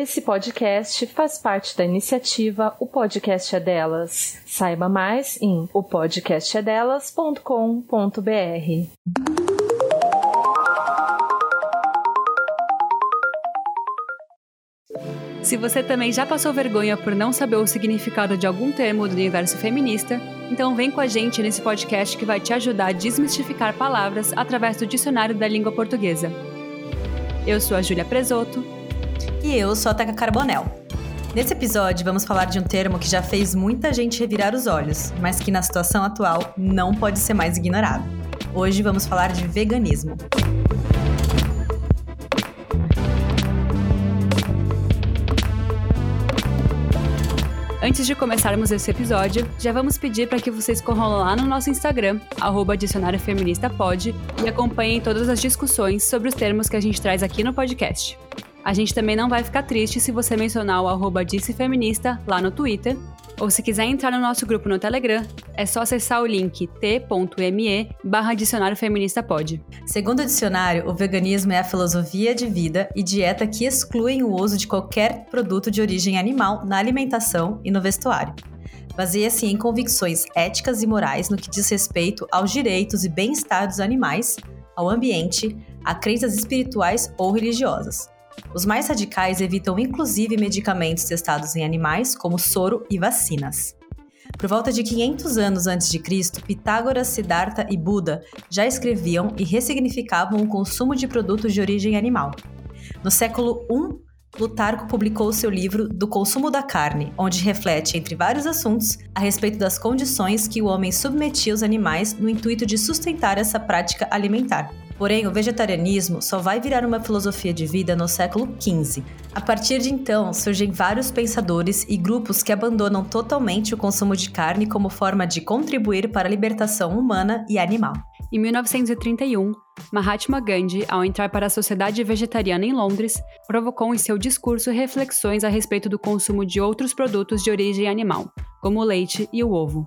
Esse podcast faz parte da iniciativa O Podcast é Delas. Saiba mais em opodcastedelas.com.br. Se você também já passou vergonha por não saber o significado de algum termo do universo feminista, então vem com a gente nesse podcast que vai te ajudar a desmistificar palavras através do dicionário da língua portuguesa. Eu sou a Júlia Presoto. E eu sou a Teca Carbonel. Nesse episódio, vamos falar de um termo que já fez muita gente revirar os olhos, mas que na situação atual não pode ser mais ignorado. Hoje vamos falar de veganismo. Antes de começarmos esse episódio, já vamos pedir para que vocês corram lá no nosso Instagram, arroba Feminista Pod, e acompanhem todas as discussões sobre os termos que a gente traz aqui no podcast. A gente também não vai ficar triste se você mencionar o arroba Feminista lá no Twitter, ou se quiser entrar no nosso grupo no Telegram, é só acessar o link t.me barra dicionário feminista pode. Segundo o dicionário, o veganismo é a filosofia de vida e dieta que excluem o uso de qualquer produto de origem animal na alimentação e no vestuário. Baseia-se em convicções éticas e morais no que diz respeito aos direitos e bem-estar dos animais, ao ambiente, a crenças espirituais ou religiosas. Os mais radicais evitam inclusive medicamentos testados em animais, como soro e vacinas. Por volta de 500 anos antes de Cristo, Pitágoras, Siddhartha e Buda já escreviam e ressignificavam o consumo de produtos de origem animal. No século I, Plutarco publicou seu livro Do Consumo da Carne, onde reflete, entre vários assuntos, a respeito das condições que o homem submetia os animais no intuito de sustentar essa prática alimentar. Porém, o vegetarianismo só vai virar uma filosofia de vida no século XV. A partir de então, surgem vários pensadores e grupos que abandonam totalmente o consumo de carne como forma de contribuir para a libertação humana e animal. Em 1931, Mahatma Gandhi, ao entrar para a Sociedade Vegetariana em Londres, provocou em seu discurso reflexões a respeito do consumo de outros produtos de origem animal, como o leite e o ovo.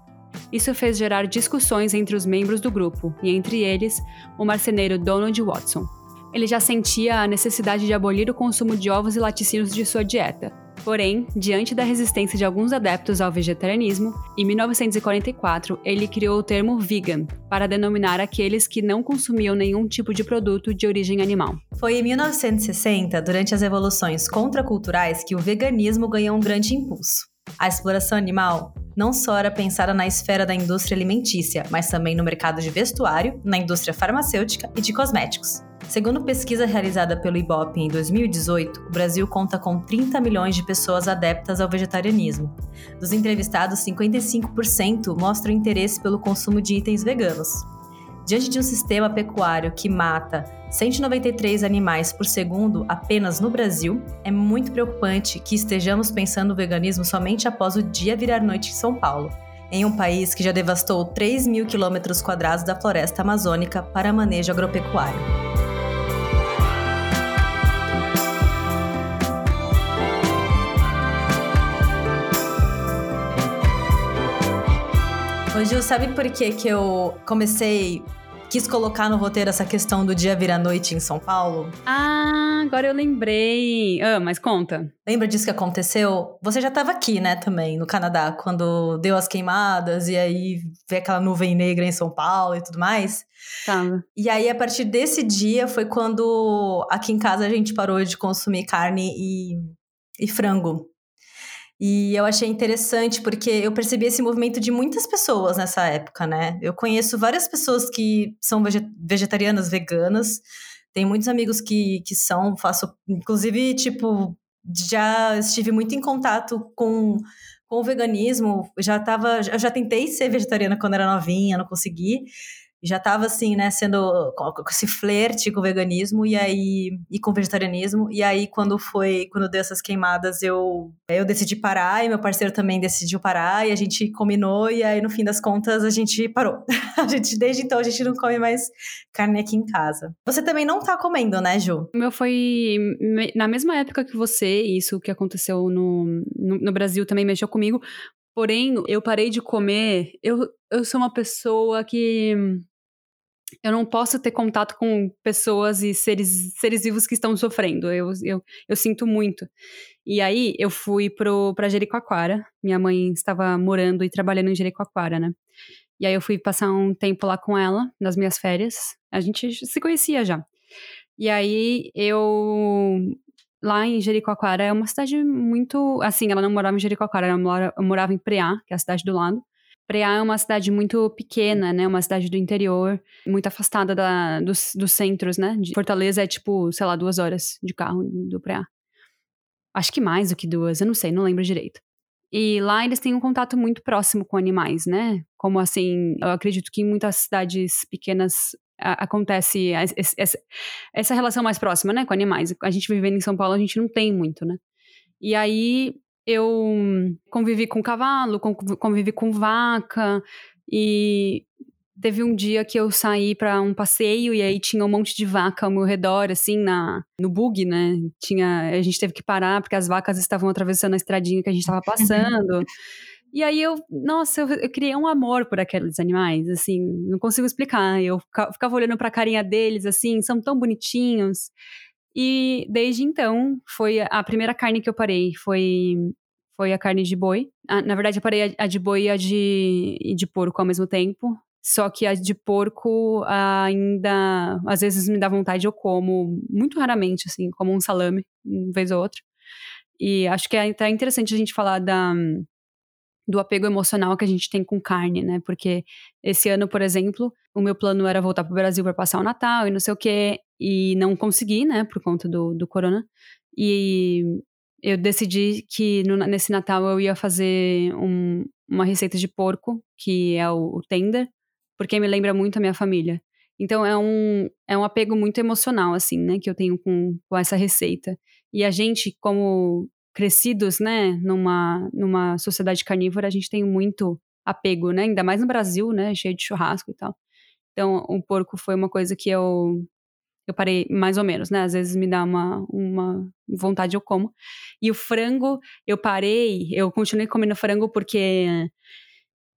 Isso fez gerar discussões entre os membros do grupo, e entre eles, o marceneiro Donald Watson. Ele já sentia a necessidade de abolir o consumo de ovos e laticínios de sua dieta. Porém, diante da resistência de alguns adeptos ao vegetarianismo, em 1944 ele criou o termo vegan para denominar aqueles que não consumiam nenhum tipo de produto de origem animal. Foi em 1960, durante as revoluções contraculturais, que o veganismo ganhou um grande impulso. A exploração animal não só era pensada na esfera da indústria alimentícia, mas também no mercado de vestuário, na indústria farmacêutica e de cosméticos. Segundo pesquisa realizada pelo IBOP em 2018, o Brasil conta com 30 milhões de pessoas adeptas ao vegetarianismo. Dos entrevistados, 55% mostram interesse pelo consumo de itens veganos. Diante de um sistema pecuário que mata 193 animais por segundo apenas no Brasil, é muito preocupante que estejamos pensando o veganismo somente após o dia virar noite em São Paulo, em um país que já devastou 3 mil quilômetros quadrados da floresta amazônica para manejo agropecuário. Gil, sabe por que, que eu comecei quis colocar no roteiro essa questão do dia vir à noite em São Paulo. Ah, agora eu lembrei. Ah, mas conta. Lembra disso que aconteceu? Você já estava aqui, né, também, no Canadá, quando deu as queimadas e aí veio aquela nuvem negra em São Paulo e tudo mais. Tava. E aí, a partir desse dia, foi quando aqui em casa a gente parou de consumir carne e, e frango. E eu achei interessante porque eu percebi esse movimento de muitas pessoas nessa época, né? Eu conheço várias pessoas que são vegetarianas, veganas. Tem muitos amigos que, que são, faço, inclusive, tipo, já estive muito em contato com, com o veganismo. Já tava, já tentei ser vegetariana quando era novinha, não consegui já estava assim, né, sendo com, esse flerte com o veganismo e aí e com o vegetarianismo e aí quando foi quando deu essas queimadas eu eu decidi parar e meu parceiro também decidiu parar e a gente combinou e aí no fim das contas a gente parou. a gente desde então a gente não come mais carne aqui em casa. Você também não tá comendo, né, Ju? O meu foi na mesma época que você, isso que aconteceu no, no, no Brasil também mexeu comigo. Porém, eu parei de comer. Eu, eu sou uma pessoa que eu não posso ter contato com pessoas e seres, seres vivos que estão sofrendo. Eu, eu, eu sinto muito. E aí eu fui pro, pra Jericoacoara. Minha mãe estava morando e trabalhando em Jericoacoara, né? E aí eu fui passar um tempo lá com ela, nas minhas férias. A gente se conhecia já. E aí eu. Lá em Jericoacoara é uma cidade muito. Assim, ela não morava em Jericoacoara, ela morava em Preá, que é a cidade do lado. Preá é uma cidade muito pequena, né? Uma cidade do interior, muito afastada da, dos, dos centros, né? De Fortaleza é tipo, sei lá, duas horas de carro do Preá. Acho que mais do que duas, eu não sei, não lembro direito. E lá eles têm um contato muito próximo com animais, né? Como assim, eu acredito que em muitas cidades pequenas acontece essa, essa relação mais próxima, né, com animais. A gente vivendo em São Paulo, a gente não tem muito, né? E aí eu convivi com cavalo, convivi com vaca e teve um dia que eu saí para um passeio e aí tinha um monte de vaca ao meu redor, assim, na, no bug, né? Tinha, a gente teve que parar porque as vacas estavam atravessando a estradinha que a gente estava passando. e aí eu, nossa, eu, eu, criei um amor por aqueles animais, assim, não consigo explicar. Eu ficava olhando para a carinha deles, assim, são tão bonitinhos. E desde então, foi a primeira carne que eu parei, foi foi a carne de boi. Ah, na verdade, eu parei a, de boi e a de, e de porco ao mesmo tempo. Só que a de porco ainda, às vezes me dá vontade, eu como, muito raramente, assim, como um salame, uma vez ou outra. E acho que é até interessante a gente falar da, do apego emocional que a gente tem com carne, né? Porque esse ano, por exemplo, o meu plano era voltar para o Brasil para passar o Natal e não sei o quê, e não consegui, né, por conta do, do corona. E eu decidi que no, nesse Natal eu ia fazer um, uma receita de porco, que é o, o, tender, porque me lembra muito a minha família. Então é um, é um apego muito emocional, assim, né, que eu tenho com, com essa receita. E a gente, como crescidos, né, numa, numa sociedade carnívora, a gente tem muito apego, né, ainda mais no Brasil, né, cheio de churrasco e tal. Então o porco foi uma coisa que eu eu parei mais ou menos, né? Às vezes me dá uma, uma vontade, eu como. E o frango, eu parei, eu continuei comendo frango porque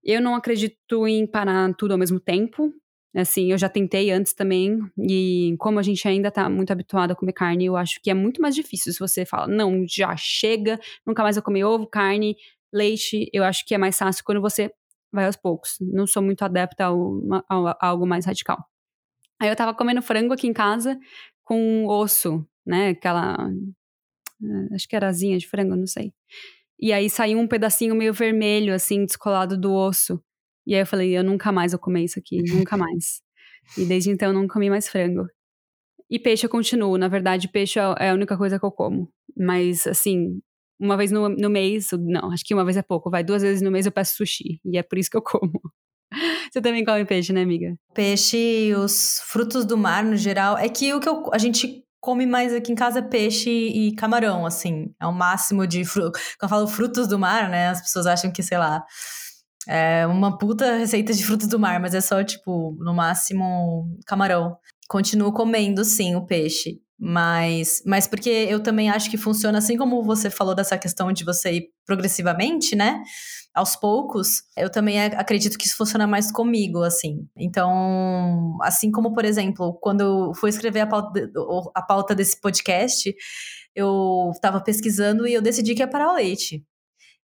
eu não acredito em parar tudo ao mesmo tempo. Assim, eu já tentei antes também, e como a gente ainda tá muito habituado a comer carne, eu acho que é muito mais difícil se você fala, não, já chega, nunca mais vou comer ovo, carne, leite. Eu acho que é mais fácil quando você vai aos poucos. Não sou muito adepta a algo mais radical. Aí eu tava comendo frango aqui em casa com osso, né? Aquela. Eh, acho que era asinha de frango, não sei. E aí saiu um pedacinho meio vermelho, assim, descolado do osso. E aí eu falei, eu nunca mais vou comer isso aqui, nunca mais. E desde então eu não comi mais frango. E peixe eu continuo, na verdade, peixe é, é a única coisa que eu como. Mas, assim, uma vez no, no mês, não, acho que uma vez é pouco, vai duas vezes no mês eu peço sushi. E é por isso que eu como. Você também come peixe, né, amiga? Peixe, os frutos do mar no geral. É que o que eu, a gente come mais aqui em casa é peixe e camarão, assim. É o máximo de. Fru... Quando eu falo frutos do mar, né? As pessoas acham que, sei lá. É uma puta receita de frutos do mar, mas é só, tipo, no máximo camarão. Continuo comendo, sim, o peixe. Mas, mas porque eu também acho que funciona assim como você falou dessa questão de você ir progressivamente, né? Aos poucos, eu também acredito que isso funciona mais comigo, assim. Então, assim como, por exemplo, quando eu fui escrever a pauta, a pauta desse podcast, eu estava pesquisando e eu decidi que ia parar o leite.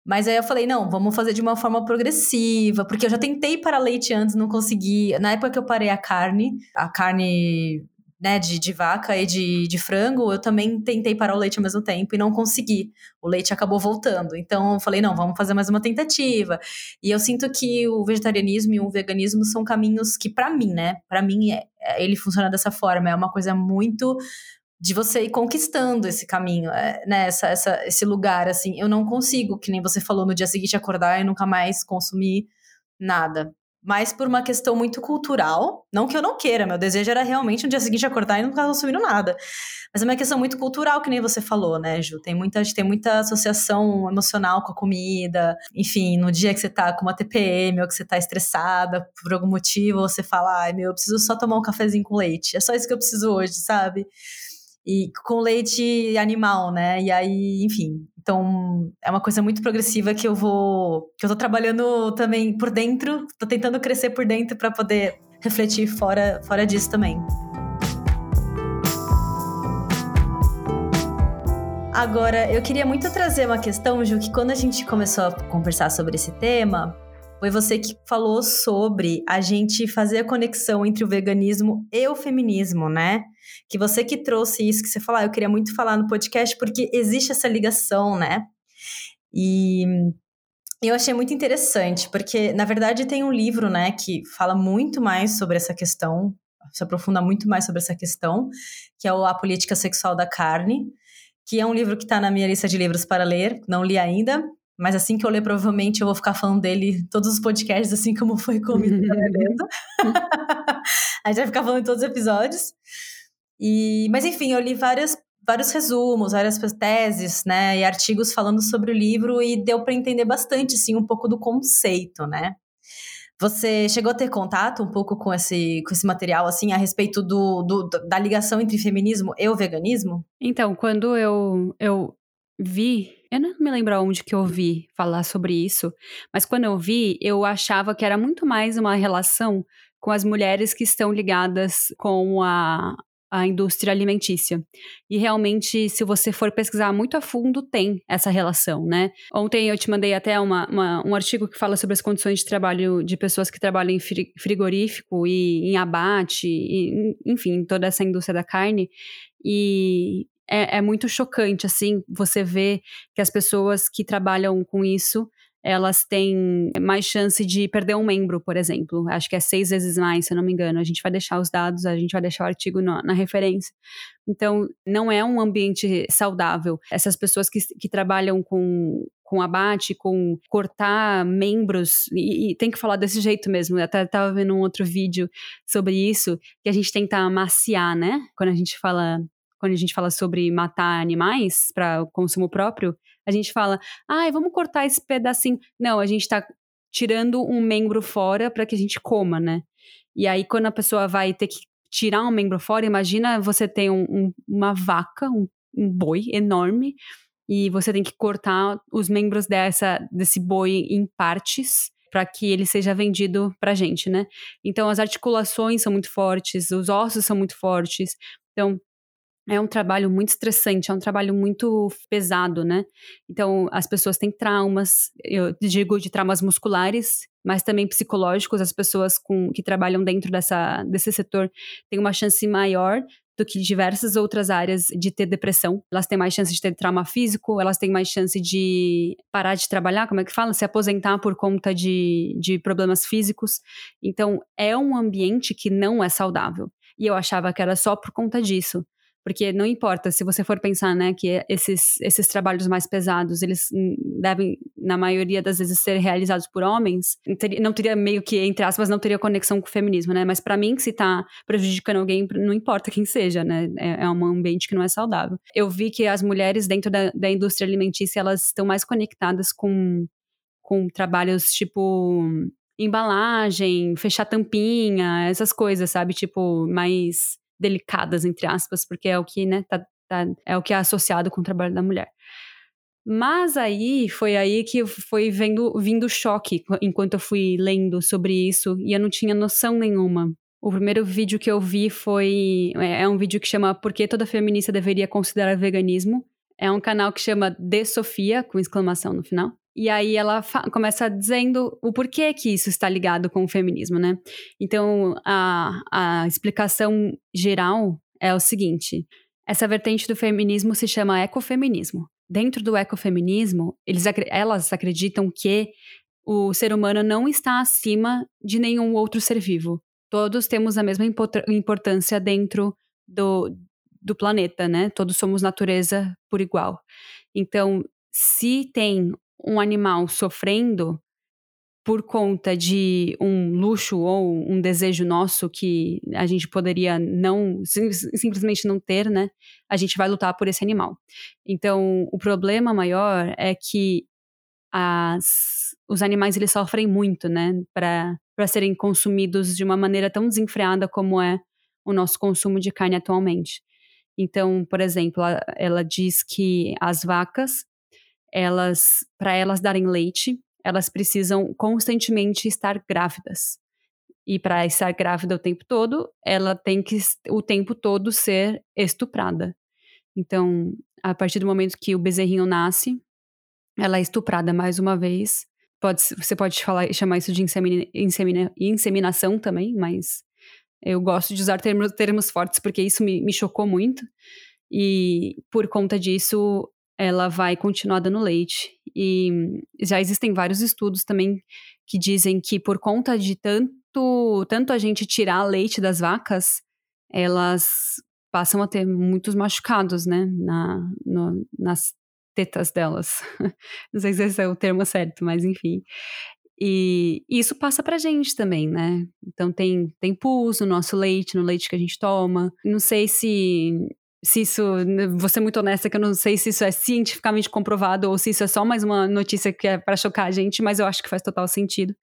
Mas aí eu falei, não, vamos fazer de uma forma progressiva, porque eu já tentei parar leite antes, não consegui. Na época que eu parei a carne, a carne né, de, de vaca e de, de frango, eu também tentei parar o leite ao mesmo tempo e não consegui. O leite acabou voltando. Então eu falei, não, vamos fazer mais uma tentativa. E eu sinto que o vegetarianismo e o veganismo são caminhos que, para mim, né, para mim, é, é, ele funciona dessa forma. É uma coisa muito de você ir conquistando esse caminho, é, né, essa, essa, esse lugar, assim. Eu não consigo, que nem você falou, no dia seguinte acordar e nunca mais consumir nada mas por uma questão muito cultural. Não que eu não queira, meu desejo era realmente no dia seguinte acordar e não ficar consumindo nada. Mas é uma questão muito cultural, que nem você falou, né, Ju? Tem muita, tem muita associação emocional com a comida. Enfim, no dia que você tá com uma TPM ou que você tá estressada por algum motivo, você fala, ai meu, eu preciso só tomar um cafezinho com leite. É só isso que eu preciso hoje, sabe? E com leite animal, né? E aí, enfim, então, é uma coisa muito progressiva que eu vou. que eu tô trabalhando também por dentro, tô tentando crescer por dentro para poder refletir fora, fora disso também. Agora, eu queria muito trazer uma questão, Ju, que quando a gente começou a conversar sobre esse tema, foi você que falou sobre a gente fazer a conexão entre o veganismo e o feminismo, né? Que você que trouxe isso, que você falou, ah, eu queria muito falar no podcast porque existe essa ligação, né? E eu achei muito interessante, porque na verdade tem um livro, né, que fala muito mais sobre essa questão, se aprofunda muito mais sobre essa questão, que é o A Política Sexual da Carne, que é um livro que está na minha lista de livros para ler, não li ainda, mas assim que eu ler, provavelmente eu vou ficar falando dele todos os podcasts, assim como foi comigo, beleza? a gente vai ficar falando em todos os episódios. E, mas enfim, eu li várias, vários resumos, várias teses, né, e artigos falando sobre o livro e deu para entender bastante, sim, um pouco do conceito, né? Você chegou a ter contato um pouco com esse, com esse material, assim, a respeito do, do da ligação entre feminismo e o veganismo? Então, quando eu, eu vi, eu não me lembro onde que eu vi falar sobre isso, mas quando eu vi, eu achava que era muito mais uma relação com as mulheres que estão ligadas com a, a indústria alimentícia. E realmente, se você for pesquisar muito a fundo, tem essa relação, né? Ontem eu te mandei até uma, uma, um artigo que fala sobre as condições de trabalho de pessoas que trabalham em frigorífico e em abate, e, enfim, toda essa indústria da carne. E é, é muito chocante, assim, você ver que as pessoas que trabalham com isso elas têm mais chance de perder um membro, por exemplo. Acho que é seis vezes mais, se eu não me engano. A gente vai deixar os dados, a gente vai deixar o artigo na, na referência. Então, não é um ambiente saudável. Essas pessoas que, que trabalham com, com abate, com cortar membros, e, e, tem que falar desse jeito mesmo. Eu até estava vendo um outro vídeo sobre isso, que a gente tenta amaciar, né? Quando a gente fala quando a gente fala sobre matar animais para consumo próprio, a gente fala, ai, ah, vamos cortar esse pedacinho. Não, a gente está tirando um membro fora para que a gente coma, né? E aí, quando a pessoa vai ter que tirar um membro fora, imagina você tem um, um, uma vaca, um, um boi enorme, e você tem que cortar os membros dessa, desse boi em partes para que ele seja vendido para gente, né? Então as articulações são muito fortes, os ossos são muito fortes. Então é um trabalho muito estressante, é um trabalho muito pesado, né? Então, as pessoas têm traumas, eu digo de traumas musculares, mas também psicológicos. As pessoas com, que trabalham dentro dessa, desse setor têm uma chance maior do que diversas outras áreas de ter depressão. Elas têm mais chance de ter trauma físico, elas têm mais chance de parar de trabalhar, como é que fala? Se aposentar por conta de, de problemas físicos. Então, é um ambiente que não é saudável. E eu achava que era só por conta disso. Porque não importa, se você for pensar, né, que esses, esses trabalhos mais pesados, eles devem, na maioria das vezes, ser realizados por homens, não teria meio que, entre aspas, não teria conexão com o feminismo, né? Mas para mim, se tá prejudicando alguém, não importa quem seja, né? É, é um ambiente que não é saudável. Eu vi que as mulheres dentro da, da indústria alimentícia, elas estão mais conectadas com, com trabalhos tipo embalagem, fechar tampinha, essas coisas, sabe? Tipo, mais delicadas, entre aspas, porque é o que, né, tá, tá, é o que é associado com o trabalho da mulher. Mas aí foi aí que foi vendo, vindo choque enquanto eu fui lendo sobre isso e eu não tinha noção nenhuma. O primeiro vídeo que eu vi foi. É, é um vídeo que chama Por que toda feminista deveria considerar veganismo? É um canal que chama De Sofia, com exclamação no final. E aí ela começa dizendo o porquê que isso está ligado com o feminismo, né? Então, a, a explicação geral é o seguinte: essa vertente do feminismo se chama ecofeminismo. Dentro do ecofeminismo, eles, elas acreditam que o ser humano não está acima de nenhum outro ser vivo. Todos temos a mesma importância dentro do, do planeta, né? Todos somos natureza por igual. Então, se tem um animal sofrendo por conta de um luxo ou um desejo nosso que a gente poderia não sim, simplesmente não ter, né? A gente vai lutar por esse animal. Então, o problema maior é que as, os animais eles sofrem muito, né? Para serem consumidos de uma maneira tão desenfreada como é o nosso consumo de carne atualmente. Então, por exemplo, ela, ela diz que as vacas elas, para elas darem leite, elas precisam constantemente estar grávidas. E para estar grávida o tempo todo, ela tem que o tempo todo ser estuprada. Então, a partir do momento que o bezerrinho nasce, ela é estuprada mais uma vez. Pode, você pode falar, chamar isso de insemina, insemina, inseminação também, mas eu gosto de usar termos, termos fortes porque isso me, me chocou muito. E por conta disso, ela vai continuar dando leite. E já existem vários estudos também que dizem que por conta de tanto, tanto a gente tirar leite das vacas, elas passam a ter muitos machucados, né, na, no, nas tetas delas. Não sei se esse é o termo certo, mas enfim. E isso passa pra gente também, né? Então tem, tem pus no nosso leite, no leite que a gente toma. Não sei se se isso, vou ser muito honesta que eu não sei se isso é cientificamente comprovado ou se isso é só mais uma notícia que é para chocar a gente, mas eu acho que faz total sentido.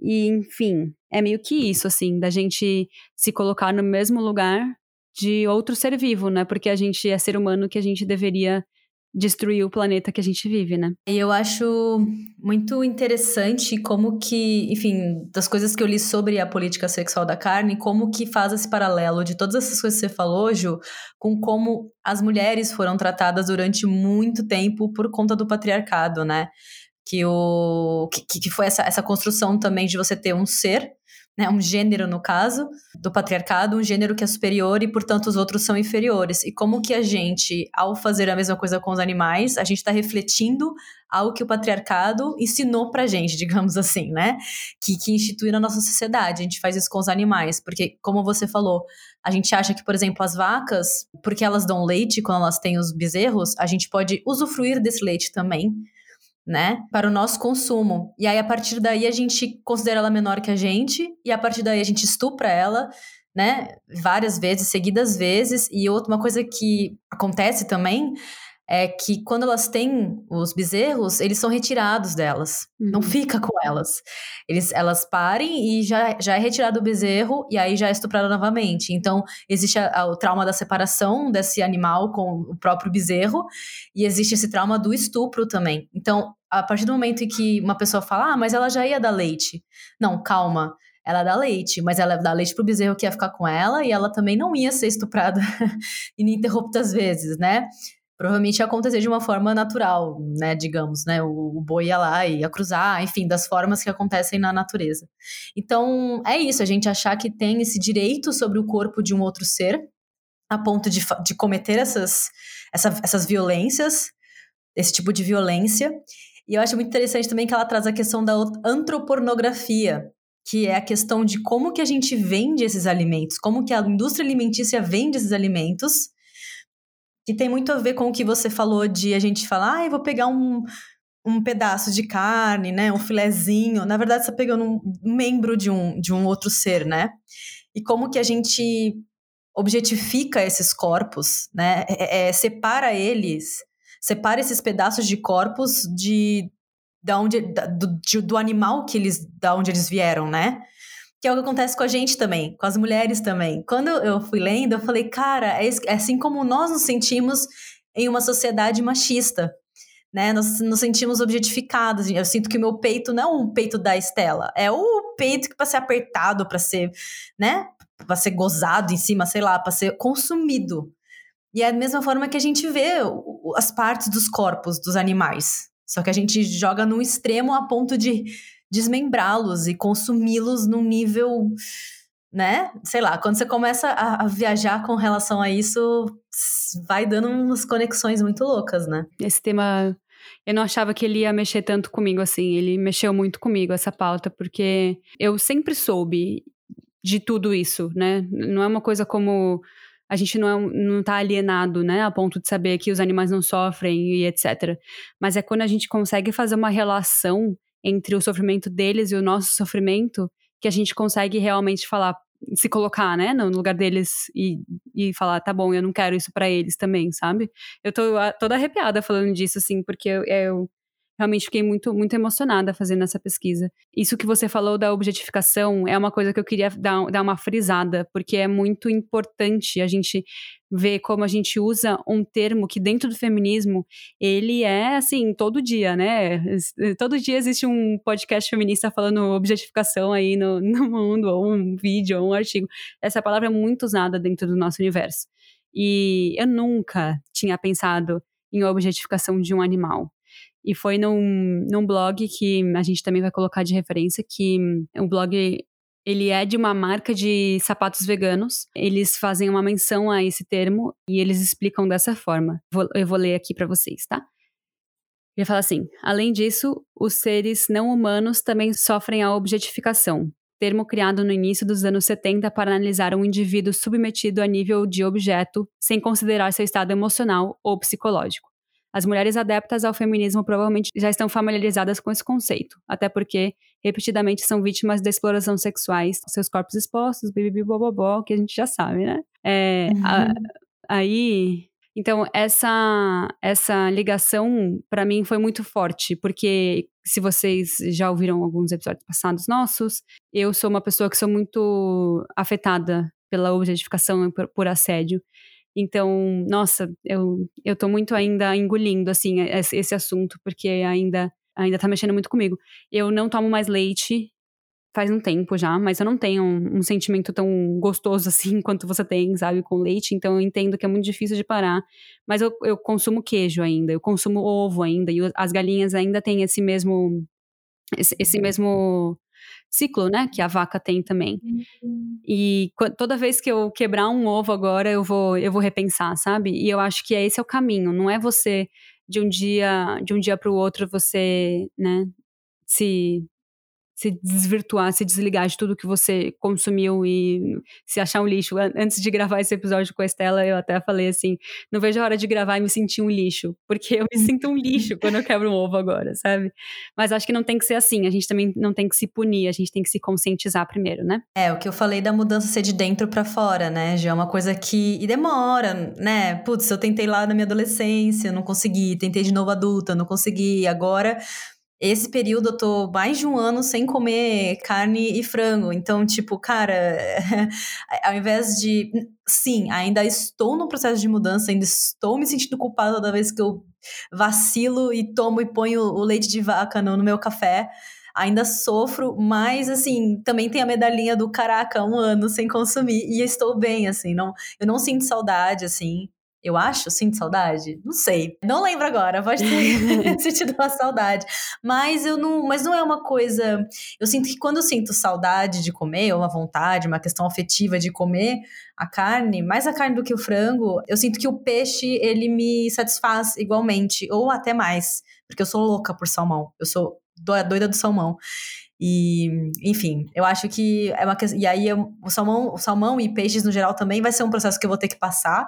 E, enfim, é meio que isso, assim, da gente se colocar no mesmo lugar de outro ser vivo, né? Porque a gente é ser humano que a gente deveria destruir o planeta que a gente vive, né? E eu acho muito interessante como que, enfim, das coisas que eu li sobre a política sexual da carne, como que faz esse paralelo de todas essas coisas que você falou, Ju, com como as mulheres foram tratadas durante muito tempo por conta do patriarcado, né? Que, o, que, que foi essa, essa construção também de você ter um ser né, um gênero no caso, do patriarcado, um gênero que é superior e, portanto, os outros são inferiores. E como que a gente, ao fazer a mesma coisa com os animais, a gente está refletindo algo que o patriarcado ensinou pra gente, digamos assim, né? Que, que na nossa sociedade. A gente faz isso com os animais, porque, como você falou, a gente acha que, por exemplo, as vacas, porque elas dão leite quando elas têm os bezerros, a gente pode usufruir desse leite também né, para o nosso consumo. E aí, a partir daí, a gente considera ela menor que a gente, e a partir daí a gente estupra ela, né, várias vezes, seguidas vezes. E outra uma coisa que acontece também é que quando elas têm os bezerros, eles são retirados delas. Uhum. Não fica com elas. Eles, elas parem e já, já é retirado o bezerro e aí já é estuprado novamente. Então, existe a, a, o trauma da separação desse animal com o próprio bezerro e existe esse trauma do estupro também. Então, a partir do momento em que uma pessoa fala, ah, mas ela já ia dar leite. Não, calma ela dá leite, mas ela dá leite pro bezerro que ia ficar com ela e ela também não ia ser estuprada ininterruptas vezes, né? Provavelmente ia acontecer de uma forma natural, né, digamos, né, o, o boi ia lá e ia cruzar, enfim, das formas que acontecem na natureza. Então, é isso, a gente achar que tem esse direito sobre o corpo de um outro ser, a ponto de, de cometer essas, essa, essas violências, esse tipo de violência. E eu acho muito interessante também que ela traz a questão da antropornografia, que é a questão de como que a gente vende esses alimentos, como que a indústria alimentícia vende esses alimentos, que tem muito a ver com o que você falou de a gente falar, ah, eu vou pegar um, um pedaço de carne, né, um filezinho. Na verdade, você pegando um membro de um, de um outro ser, né? E como que a gente objetifica esses corpos, né? É, é, separa eles, separa esses pedaços de corpos de da onde da, do, de, do animal que eles da onde eles vieram, né? Que é o que acontece com a gente também, com as mulheres também. Quando eu fui lendo, eu falei, cara, é, é assim como nós nos sentimos em uma sociedade machista. Né, nós nos sentimos objetificados. Eu sinto que o meu peito não é um peito da Estela, é o peito que para ser apertado, para ser, né, para ser gozado em cima, sei lá, para ser consumido. E é a mesma forma que a gente vê as partes dos corpos dos animais. Só que a gente joga no extremo a ponto de desmembrá-los e consumi-los num nível, né? Sei lá, quando você começa a, a, viajar com relação a isso, vai dando umas conexões muito loucas, né? Esse tema, eu não achava que ele ia mexer tanto comigo assim. Ele mexeu muito comigo, essa pauta, porque eu sempre soube de tudo isso, né? Não é uma coisa como a gente não, é, não tá alienado, né, a ponto de saber que os animais não sofrem e etc. Mas é quando a gente consegue fazer uma relação entre o sofrimento deles e o nosso sofrimento, que a gente consegue realmente falar, se colocar, né, no lugar deles e, e falar, tá bom, eu não quero isso para eles também, sabe? Eu tô toda arrepiada falando disso, assim, porque eu, eu realmente fiquei muito, muito emocionada fazendo essa pesquisa. Isso que você falou da objetificação é uma coisa que eu queria dar, dar uma frisada, porque é muito importante a gente ver como a gente usa um termo que dentro do feminismo ele é assim todo dia, né? Todo dia existe um podcast feminista falando objetificação aí no, no mundo, ou um vídeo, ou um artigo. Essa palavra é muito usada dentro do nosso universo. E eu nunca tinha pensado em objetificação de um animal. E foi num, num blog que a gente também vai colocar de referência, que o blog ele é de uma marca de sapatos veganos. Eles fazem uma menção a esse termo e eles explicam dessa forma. Vou, eu vou ler aqui para vocês, tá? Ele fala assim: além disso, os seres não humanos também sofrem a objetificação, termo criado no início dos anos 70 para analisar um indivíduo submetido a nível de objeto, sem considerar seu estado emocional ou psicológico. As mulheres adeptas ao feminismo provavelmente já estão familiarizadas com esse conceito, até porque repetidamente são vítimas de exploração sexuais, seus corpos expostos, bibibibobobó, que a gente já sabe, né? É, uhum. a, aí, então essa essa ligação para mim foi muito forte, porque se vocês já ouviram alguns episódios passados nossos, eu sou uma pessoa que sou muito afetada pela objetificação e por, por assédio. Então, nossa, eu, eu tô muito ainda engolindo, assim, esse, assunto, porque ainda, ainda tá mexendo muito comigo. Eu não tomo mais leite faz um tempo já, mas eu não tenho um, um, sentimento tão gostoso assim quanto você tem, sabe, com leite, então eu entendo que é muito difícil de parar. Mas eu, eu consumo queijo ainda, eu consumo ovo ainda, e as galinhas ainda têm esse mesmo. Esse, esse mesmo ciclo, né? Que a vaca tem também. Uhum. E toda vez que eu quebrar um ovo agora, eu vou, eu vou repensar, sabe? E eu acho que esse é o caminho. Não é você de um dia de um dia para o outro você, né? Se se desvirtuar, se desligar de tudo que você consumiu e se achar um lixo. Antes de gravar esse episódio com a Estela, eu até falei assim: não vejo a hora de gravar e me sentir um lixo, porque eu me sinto um lixo quando eu quebro um ovo agora, sabe? Mas acho que não tem que ser assim, a gente também não tem que se punir, a gente tem que se conscientizar primeiro, né? É, o que eu falei da mudança ser de dentro para fora, né? Já é uma coisa que. E demora, né? Putz, eu tentei lá na minha adolescência, não consegui, tentei de novo adulta, não consegui, agora esse período eu tô mais de um ano sem comer carne e frango. Então, tipo, cara, ao invés de. Sim, ainda estou no processo de mudança, ainda estou me sentindo culpada toda vez que eu vacilo e tomo e ponho o leite de vaca no, no meu café. Ainda sofro, mas assim, também tem a medalhinha do caraca, um ano sem consumir e estou bem, assim, não, eu não sinto saudade, assim, eu acho, sinto saudade? Não sei. Não lembro agora, pode ter sentido uma saudade. Mas eu não, mas não é uma coisa. Eu sinto que quando eu sinto saudade de comer, ou uma vontade, uma questão afetiva de comer a carne, mais a carne do que o frango, eu sinto que o peixe ele me satisfaz igualmente, ou até mais, porque eu sou louca por salmão. Eu sou doida do salmão. E, enfim, eu acho que é uma questão. E aí, o salmão, o salmão e peixes no geral também vai ser um processo que eu vou ter que passar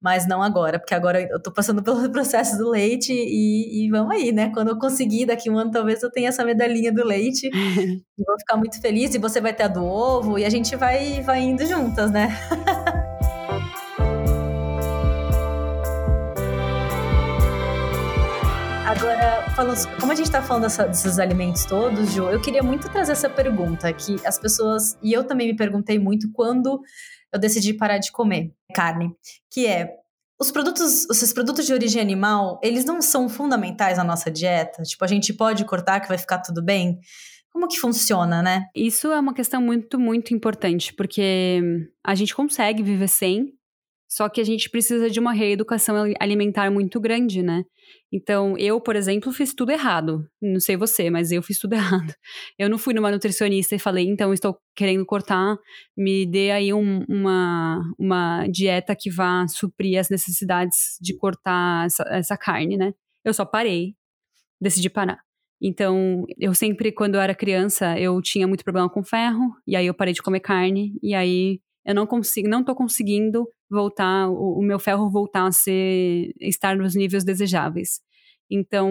mas não agora, porque agora eu tô passando pelo processo do leite e, e vamos aí, né? Quando eu conseguir, daqui um ano talvez eu tenha essa medalhinha do leite e vou ficar muito feliz e você vai ter a do ovo e a gente vai, vai indo juntas, né? Agora, falando, como a gente está falando dessa, desses alimentos todos, Ju, eu queria muito trazer essa pergunta que as pessoas, e eu também me perguntei muito quando eu decidi parar de comer carne, que é os produtos, esses produtos de origem animal, eles não são fundamentais na nossa dieta? Tipo, a gente pode cortar que vai ficar tudo bem? Como que funciona, né? Isso é uma questão muito, muito importante, porque a gente consegue viver sem, só que a gente precisa de uma reeducação alimentar muito grande, né? Então, eu, por exemplo, fiz tudo errado. Não sei você, mas eu fiz tudo errado. Eu não fui numa nutricionista e falei, então, estou querendo cortar, me dê aí um, uma, uma dieta que vá suprir as necessidades de cortar essa, essa carne, né? Eu só parei, decidi parar. Então, eu sempre, quando eu era criança, eu tinha muito problema com ferro, e aí eu parei de comer carne, e aí eu não consigo, não tô conseguindo voltar, o, o meu ferro voltar a ser, estar nos níveis desejáveis. Então,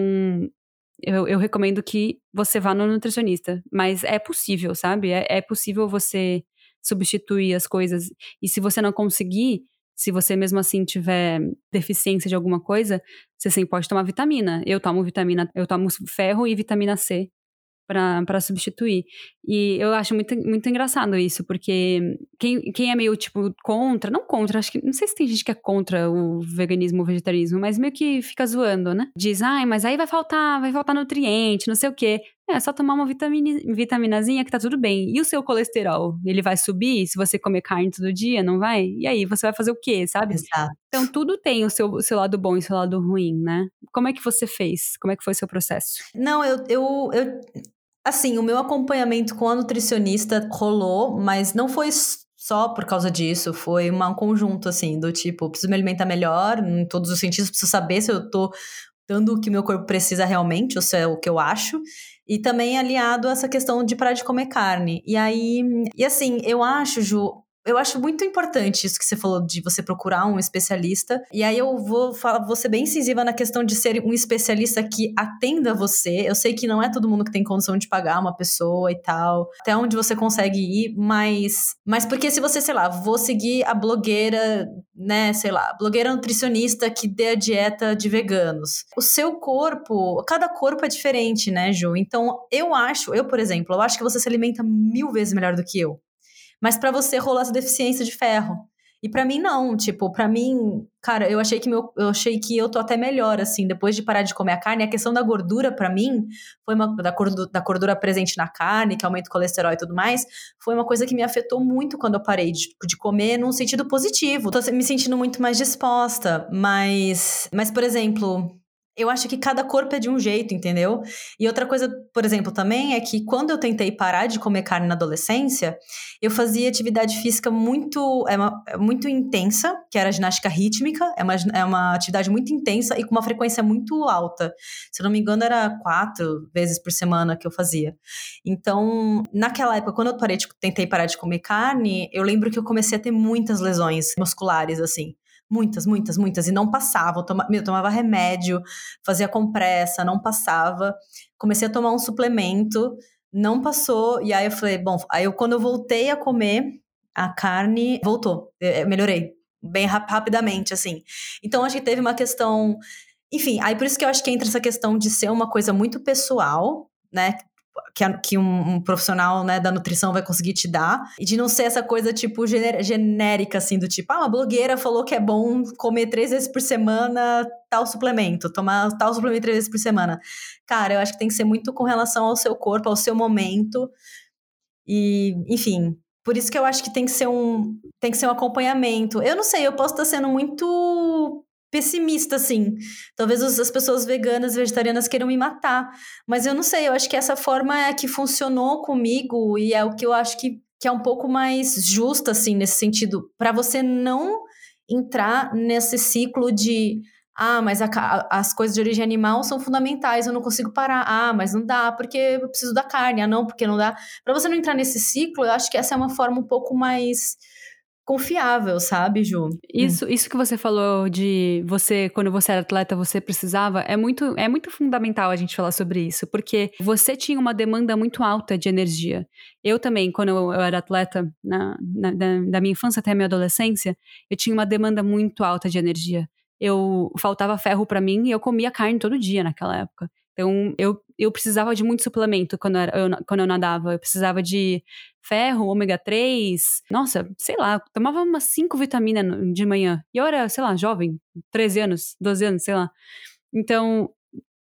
eu, eu, recomendo que você vá no nutricionista. Mas é possível, sabe? É, é, possível você substituir as coisas. E se você não conseguir, Se você mesmo assim tiver deficiência de alguma coisa, você sempre pode tomar vitamina. Eu tomo vitamina, eu tomo ferro e vitamina C para substituir. E eu acho muito, muito engraçado isso, porque quem, quem é meio, tipo, contra, não contra, acho que, não sei se tem gente que é contra o veganismo, o vegetarianismo, mas meio que fica zoando, né? Diz, ai, mas aí vai faltar, vai faltar nutriente, não sei o quê. É, só tomar uma vitamina, vitaminazinha que tá tudo bem. E o seu colesterol? Ele vai subir se você comer carne todo dia, não vai? E aí, você vai fazer o quê, sabe? Exato. Então, tudo tem o seu, o seu lado bom e o seu lado ruim, né? Como é que você fez? Como é que foi o seu processo? Não, eu, eu, eu Assim, o meu acompanhamento com a nutricionista rolou, mas não foi só por causa disso, foi um conjunto, assim, do tipo, preciso me alimentar melhor, em todos os sentidos, preciso saber se eu tô dando o que meu corpo precisa realmente, ou se é o que eu acho, e também aliado a essa questão de parar de comer carne. E aí, e assim, eu acho, Ju, eu acho muito importante isso que você falou de você procurar um especialista. E aí eu vou falar, vou ser bem incisiva na questão de ser um especialista que atenda você. Eu sei que não é todo mundo que tem condição de pagar uma pessoa e tal, até onde você consegue ir, mas mas porque se você, sei lá, vou seguir a blogueira, né, sei lá, blogueira nutricionista que dê a dieta de veganos. O seu corpo, cada corpo é diferente, né, Ju? Então, eu acho, eu, por exemplo, eu acho que você se alimenta mil vezes melhor do que eu mas para você rolou essa deficiência de ferro. E para mim não, tipo, para mim, cara, eu achei que meu, eu achei que eu tô até melhor assim, depois de parar de comer a carne, a questão da gordura para mim foi uma da gordura, da gordura presente na carne, que aumenta o colesterol e tudo mais, foi uma coisa que me afetou muito quando eu parei de, de comer num sentido positivo. Tô me sentindo muito mais disposta, mas mas por exemplo, eu acho que cada corpo é de um jeito, entendeu? E outra coisa, por exemplo, também é que quando eu tentei parar de comer carne na adolescência, eu fazia atividade física muito, é uma, é muito intensa, que era ginástica rítmica, é uma, é uma atividade muito intensa e com uma frequência muito alta. Se eu não me engano, era quatro vezes por semana que eu fazia. Então, naquela época, quando eu parei de, tentei parar de comer carne, eu lembro que eu comecei a ter muitas lesões musculares, assim. Muitas, muitas, muitas. E não passava. Eu, toma, eu tomava remédio, fazia compressa, não passava. Comecei a tomar um suplemento, não passou. E aí eu falei, bom, aí eu, quando eu voltei a comer, a carne voltou. Eu, eu melhorei. Bem rap rapidamente, assim. Então, acho que teve uma questão. Enfim, aí por isso que eu acho que entra essa questão de ser uma coisa muito pessoal, né? Que, a, que um, um, profissional né, da nutrição vai conseguir te dar. E de não ser essa coisa, tipo, genérica, assim, do tipo, ah, uma blogueira falou que é bom comer três vezes por semana tal suplemento, tomar tal suplemento três vezes por semana. Cara, eu acho que tem que ser muito com relação ao seu corpo, ao seu momento. E, enfim, por isso que eu acho que tem que ser um, tem que ser um acompanhamento. Eu não sei, eu posso estar sendo muito pessimista, assim. Talvez as pessoas veganas, vegetarianas queiram me matar. Mas eu não sei, eu acho que essa forma é que funcionou comigo e é o que eu acho que, que é um pouco mais justa, assim, nesse sentido. para você não entrar nesse ciclo de. Ah, mas a, as coisas de origem animal são fundamentais, eu não consigo parar. Ah, mas não dá porque eu preciso da carne. Ah, não, porque não dá. Para você não entrar nesse ciclo, eu acho que essa é uma forma um pouco mais confiável, sabe, Ju? Isso, isso que você falou de você, quando você era atleta, você precisava, é muito, é muito fundamental a gente falar sobre isso, porque você tinha uma demanda muito alta de energia. Eu também, quando eu, eu era atleta, na, na da, da minha infância até a minha adolescência, eu tinha uma demanda muito alta de energia. Eu faltava ferro para mim e eu comia carne todo dia naquela época. Então, eu, eu precisava de muito suplemento quando eu, eu, quando eu nadava. Eu precisava de ferro, ômega 3. Nossa, sei lá, tomava umas 5 vitaminas de manhã. E eu era, sei lá, jovem, 13 anos, 12 anos, sei lá. Então,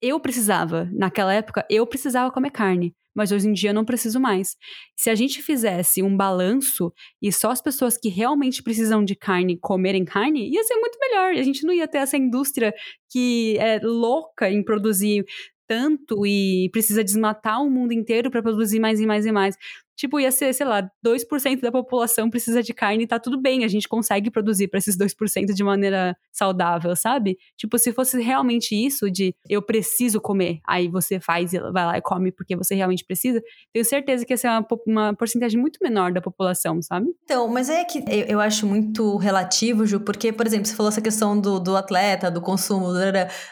eu precisava, naquela época, eu precisava comer carne. Mas hoje em dia eu não preciso mais. Se a gente fizesse um balanço e só as pessoas que realmente precisam de carne comerem carne, ia ser muito melhor. A gente não ia ter essa indústria que é louca em produzir tanto e precisa desmatar o mundo inteiro para produzir mais e mais e mais. Tipo, ia ser, sei lá, 2% da população precisa de carne e tá tudo bem, a gente consegue produzir para esses 2% de maneira saudável, sabe? Tipo, se fosse realmente isso de eu preciso comer, aí você faz e vai lá e come porque você realmente precisa, tenho certeza que ia ser uma, uma porcentagem muito menor da população, sabe? Então, mas é que eu, eu acho muito relativo, Ju, porque, por exemplo, você falou essa questão do, do atleta, do consumo,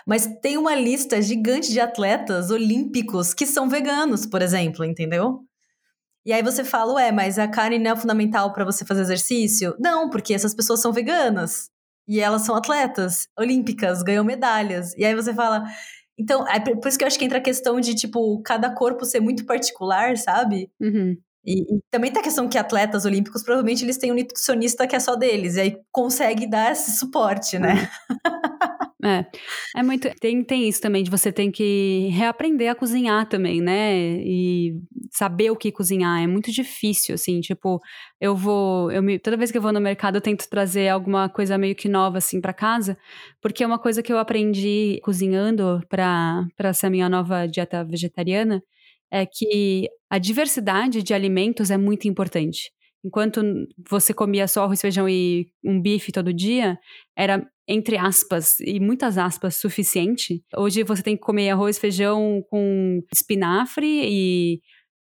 mas tem uma lista gigante de atletas olímpicos que são veganos, por exemplo, entendeu? E aí você fala, ué, mas a carne não é fundamental para você fazer exercício? Não, porque essas pessoas são veganas. E elas são atletas olímpicas, ganham medalhas. E aí você fala. Então, é por isso que eu acho que entra a questão de, tipo, cada corpo ser muito particular, sabe? Uhum. E, e, também tem a questão que atletas olímpicos, provavelmente eles têm um nutricionista que é só deles, e aí consegue dar esse suporte, né? É, é muito. Tem, tem isso também, de você tem que reaprender a cozinhar também, né? E saber o que cozinhar. É muito difícil, assim, tipo, eu vou. Eu me, toda vez que eu vou no mercado, eu tento trazer alguma coisa meio que nova, assim, para casa, porque é uma coisa que eu aprendi cozinhando para essa minha nova dieta vegetariana é que a diversidade de alimentos é muito importante. Enquanto você comia só arroz, feijão e um bife todo dia, era, entre aspas, e muitas aspas, suficiente. Hoje você tem que comer arroz, feijão com espinafre e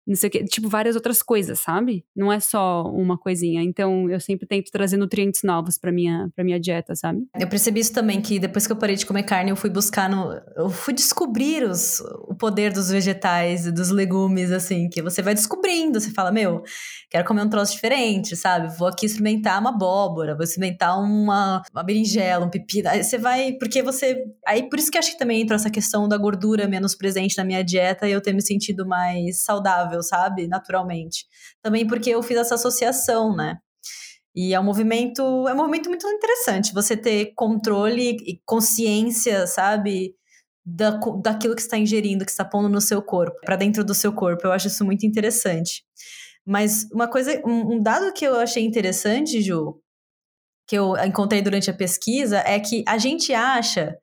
não sei o que, tipo várias outras coisas, sabe? Não é só uma coisinha. Então eu sempre tento trazer nutrientes novos para minha para minha dieta, sabe? Eu percebi isso também que depois que eu parei de comer carne, eu fui buscar no eu fui descobrir os, o poder dos vegetais e dos legumes assim, que você vai descobrindo, você fala, meu, quero comer um troço diferente, sabe? Vou aqui experimentar uma abóbora, vou experimentar uma, uma berinjela, um pepino. Aí você vai, porque você aí por isso que acho que também entra essa questão da gordura menos presente na minha dieta e eu ter me sentido mais saudável saudável, sabe? Naturalmente. Também porque eu fiz essa associação, né? E é um movimento, é um movimento muito interessante, você ter controle e consciência, sabe? Da, daquilo que está ingerindo, que está pondo no seu corpo, para dentro do seu corpo. Eu acho isso muito interessante. Mas uma coisa, um, um dado que eu achei interessante, Ju, que eu encontrei durante a pesquisa, é que a gente acha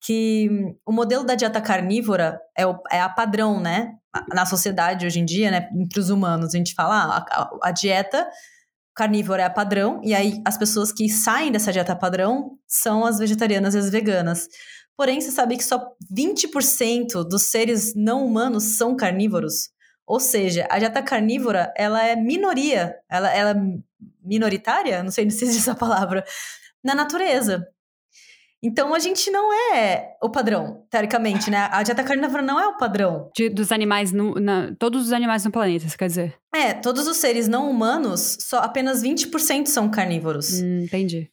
que o modelo da dieta carnívora é, o, é a padrão, né? Na sociedade hoje em dia, né? Entre os humanos, a gente fala, ah, a, a dieta carnívora é a padrão, e aí as pessoas que saem dessa dieta padrão são as vegetarianas e as veganas. Porém, você sabe que só 20% dos seres não humanos são carnívoros. Ou seja, a dieta carnívora, ela é minoria, ela, ela é minoritária, não sei se existe essa palavra, na natureza. Então a gente não é o padrão, teoricamente, né? A dieta carnívora não é o padrão. De, dos animais, no, na, todos os animais no planeta, você quer dizer? É, todos os seres não humanos, só apenas 20% são carnívoros. Hum, entendi.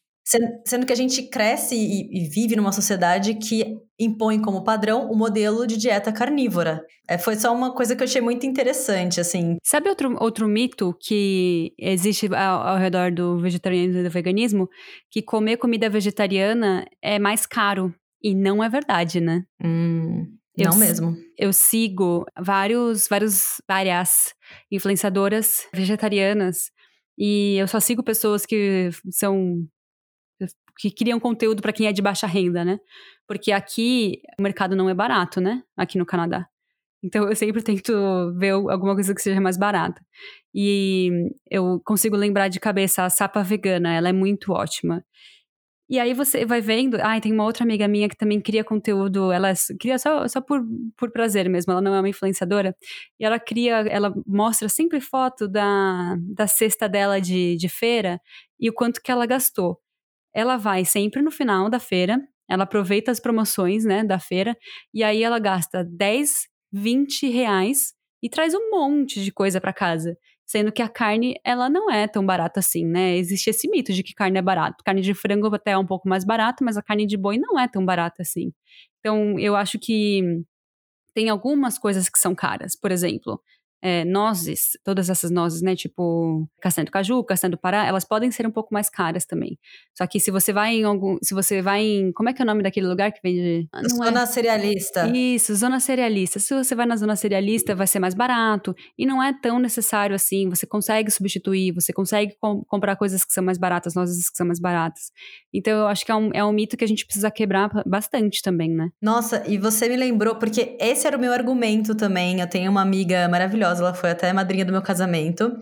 Sendo que a gente cresce e, e, vive numa sociedade que impõe como padrão o modelo de dieta carnívora. É, foi só uma coisa que eu achei muito interessante, assim. Sabe outro, outro mito que existe ao, ao redor do vegetarianismo e do veganismo? Que comer comida vegetariana é mais caro. E não é verdade, né? Hum, não eu, mesmo. Eu sigo vários, vários, várias influenciadoras vegetarianas e eu só sigo pessoas que são que criam conteúdo para quem é de baixa renda, né? Porque aqui o mercado não é barato, né? Aqui no Canadá. Então eu sempre tento ver alguma coisa que seja mais barata. E eu consigo lembrar de cabeça a sapa vegana, ela é muito ótima. E aí você vai vendo, ai, ah, tem uma outra amiga minha que também cria conteúdo, ela cria só, só por, por prazer mesmo, ela não é uma influenciadora, e ela cria, ela mostra sempre foto da, da cesta dela de, de feira e o quanto que ela gastou ela vai sempre no final da feira, ela aproveita as promoções, né, da feira, e aí ela gasta 10, 20 reais e traz um monte de coisa para casa. Sendo que a carne, ela não é tão barata assim, né? Existe esse mito de que carne é barato. Carne de frango até é um pouco mais barata, mas a carne de boi não é tão barata assim. Então, eu acho que tem algumas coisas que são caras. Por exemplo, é, nozes, todas essas nozes, né? Tipo castanha do caju, castanha do pará, elas podem ser um pouco mais caras também. Só que se você vai em algum. Se você vai em. Como é que é o nome daquele lugar que vende. Ah, zona é? cerealista. Isso, zona cerealista. Se você vai na zona cerealista, vai ser mais barato. E não é tão necessário assim. Você consegue substituir, você consegue com, comprar coisas que são mais baratas, nozes que são mais baratas. Então eu acho que é um, é um mito que a gente precisa quebrar bastante também, né? Nossa, e você me lembrou, porque esse era o meu argumento também. Eu tenho uma amiga maravilhosa maravilhosa, ela foi até madrinha do meu casamento,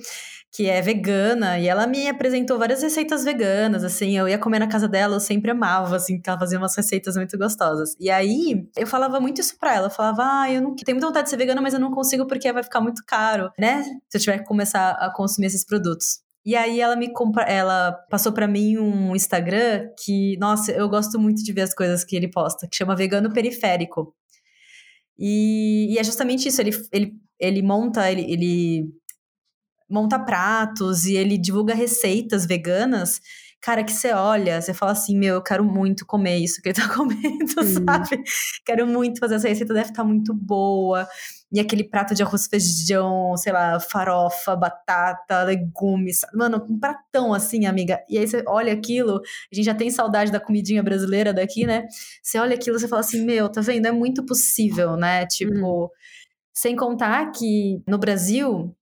que é vegana, e ela me apresentou várias receitas veganas, assim, eu ia comer na casa dela, eu sempre amava, assim, que ela fazia umas receitas muito gostosas. E aí, eu falava muito isso pra ela, eu falava, ah, eu não tenho muita vontade de ser vegana, mas eu não consigo porque vai ficar muito caro, né, se eu tiver que começar a consumir esses produtos. E aí ela me compra, ela passou para mim um Instagram que, nossa, eu gosto muito de ver as coisas que ele posta, que chama Vegano Periférico. E, e é justamente isso, ele, ele ele monta, ele, ele monta pratos e ele divulga receitas veganas cara, que você olha, você fala assim, meu, eu quero muito comer isso que ele tá comendo, uhum. sabe? Quero muito fazer essa receita, deve estar tá muito boa. E aquele prato de arroz, feijão, sei lá, farofa, batata, legumes. Mano, um pratão assim, amiga. E aí você olha aquilo, a gente já tem saudade da comidinha brasileira daqui, né? Você olha aquilo, você fala assim, meu, tá vendo? É muito possível, né? Tipo, uhum. Sem contar que no Brasil,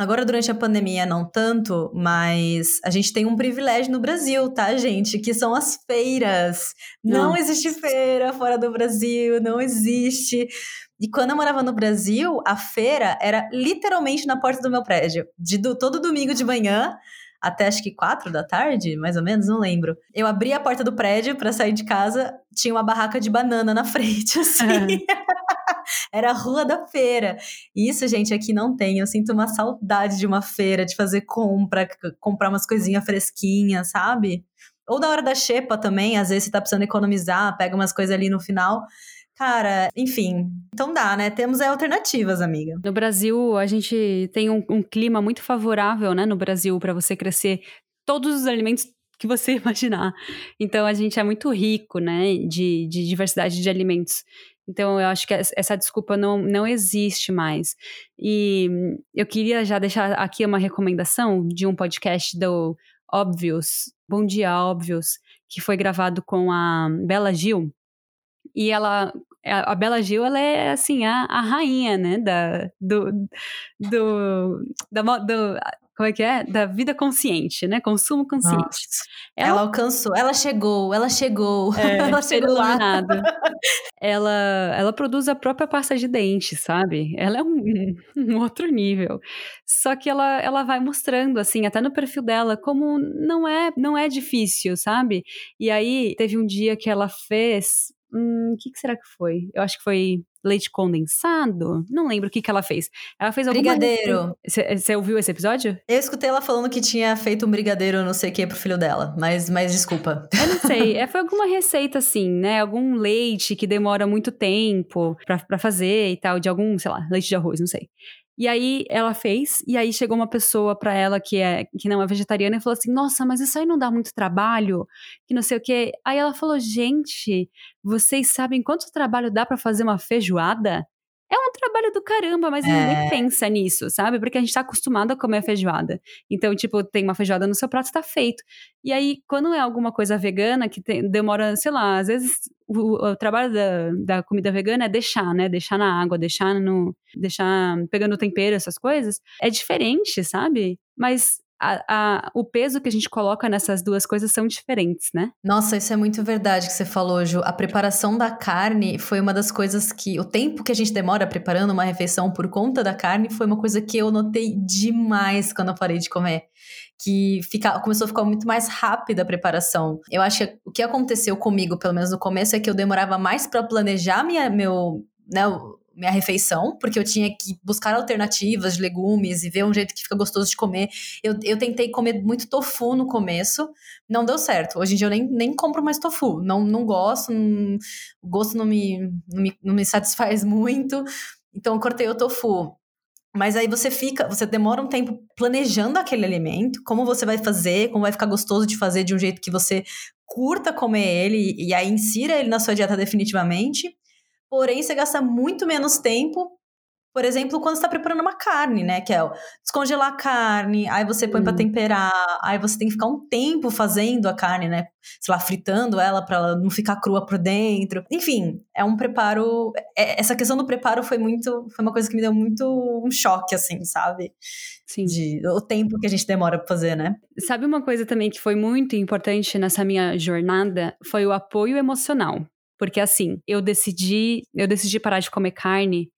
Agora, durante a pandemia, não tanto, mas a gente tem um privilégio no Brasil, tá, gente? Que são as feiras. Não, não existe feira fora do Brasil, não existe. E quando eu morava no Brasil, a feira era literalmente na porta do meu prédio. De do, todo domingo de manhã até acho que quatro da tarde, mais ou menos, não lembro. Eu abri a porta do prédio para sair de casa, tinha uma barraca de banana na frente, assim. Era a rua da feira. Isso, gente, aqui não tem. Eu sinto uma saudade de uma feira, de fazer compra, comprar umas coisinhas fresquinhas, sabe? Ou na hora da xepa também, às vezes você tá precisando economizar, pega umas coisas ali no final. Cara, enfim, então dá, né? Temos alternativas, amiga. No Brasil, a gente tem um, um clima muito favorável, né? No Brasil, para você crescer todos os alimentos que você imaginar. Então, a gente é muito rico, né? De, de diversidade de alimentos. Então, eu acho que essa desculpa não, não existe mais. E eu queria já deixar aqui uma recomendação de um podcast do Óbvios, Bom Dia Óbvios, que foi gravado com a Bela Gil. E ela a Bela Gil, ela é, assim, a, a rainha, né, da, do, do, da, do, como é que é? Da vida consciente, né, consumo consciente. Ela, ela, alcançou, ela chegou, ela chegou, é, ela chegou lá. ela, ela produz a própria pasta de dente, sabe? Ela é um, um outro nível. Só que ela, ela vai mostrando, assim, até no perfil dela, como não é, não é difícil, sabe? E aí, teve um dia que ela fez Hum, o que, que, será que foi? Eu acho que foi leite condensado? Não lembro o que, que ela fez. Ela fez alguma... Brigadeiro. Você ouviu esse episódio? Eu escutei ela falando que tinha feito um brigadeiro não sei o que pro filho dela, mas, mas desculpa. Eu não sei. É, foi alguma receita assim, né? Algum leite que demora muito tempo para fazer e tal, de algum, sei lá, leite de arroz, não sei. E aí ela fez, e aí chegou uma pessoa para ela que é que não é vegetariana e falou assim: "Nossa, mas isso aí não dá muito trabalho?" Que não sei o quê. Aí ela falou: "Gente, vocês sabem quanto trabalho dá para fazer uma feijoada?" É um trabalho do caramba, mas é. ninguém pensa nisso, sabe? Porque a gente tá acostumado a comer feijoada. Então, tipo, tem uma feijoada no seu prato, tá feito. E aí, quando é alguma coisa vegana, que tem, demora, sei lá, às vezes o, o trabalho da, da, comida vegana é deixar, né? Deixar na água, deixar no. deixar pegando tempero, essas coisas. É diferente, sabe? Mas a, a, o peso que a gente coloca nessas duas coisas são diferentes, né? Nossa, isso é muito verdade que você falou, Ju. A preparação da carne foi uma das coisas que. O tempo que a gente demora preparando uma refeição por conta da carne foi uma coisa que eu notei demais quando eu parei de comer. Que fica, começou a ficar muito mais rápida a preparação. Eu acho que o que aconteceu comigo, pelo menos no começo, é que eu demorava mais para planejar minha, meu, né, minha refeição, porque eu tinha que buscar alternativas de legumes e ver um jeito que fica gostoso de comer. Eu, eu tentei comer muito tofu no começo, não deu certo. Hoje em dia eu nem, nem compro mais tofu. Não, não gosto, não, o gosto não me, não, me, não me satisfaz muito. Então eu cortei o tofu. Mas aí você fica, você demora um tempo planejando aquele alimento, como você vai fazer, como vai ficar gostoso de fazer de um jeito que você curta comer ele e aí insira ele na sua dieta definitivamente. Porém, você gasta muito menos tempo, por exemplo, quando está preparando uma carne, né? Que é descongelar a carne, aí você põe hum. para temperar, aí você tem que ficar um tempo fazendo a carne, né? Sei lá, fritando ela para ela não ficar crua por dentro. Enfim, é um preparo. É, essa questão do preparo foi muito. Foi uma coisa que me deu muito um choque, assim, sabe? Sim. De, o tempo que a gente demora para fazer, né? Sabe uma coisa também que foi muito importante nessa minha jornada? Foi o apoio emocional. Porque assim, eu decidi, eu decidi parar de comer carne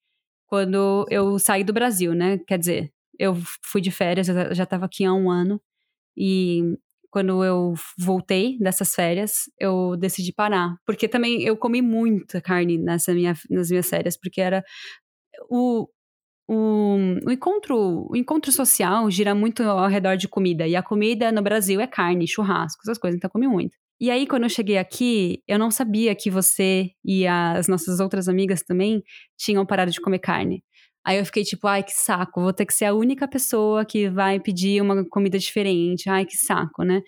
quando eu saí do Brasil, né? Quer dizer, eu fui de férias, eu já estava aqui há um ano e quando eu voltei dessas férias, eu decidi parar, porque também eu comi muita carne nessa minha, nas minhas férias, porque era o o, encontro, o encontro social gira muito ao redor de comida. E a comida no Brasil é carne, churrasco, essas coisas, então eu comi muito. E aí, quando eu cheguei aqui, eu não sabia que você e as nossas outras amigas também tinham parado de comer carne. Aí eu fiquei tipo, ai, que saco, vou ter que ser a única pessoa que vai pedir uma comida diferente. Ai, que saco, né?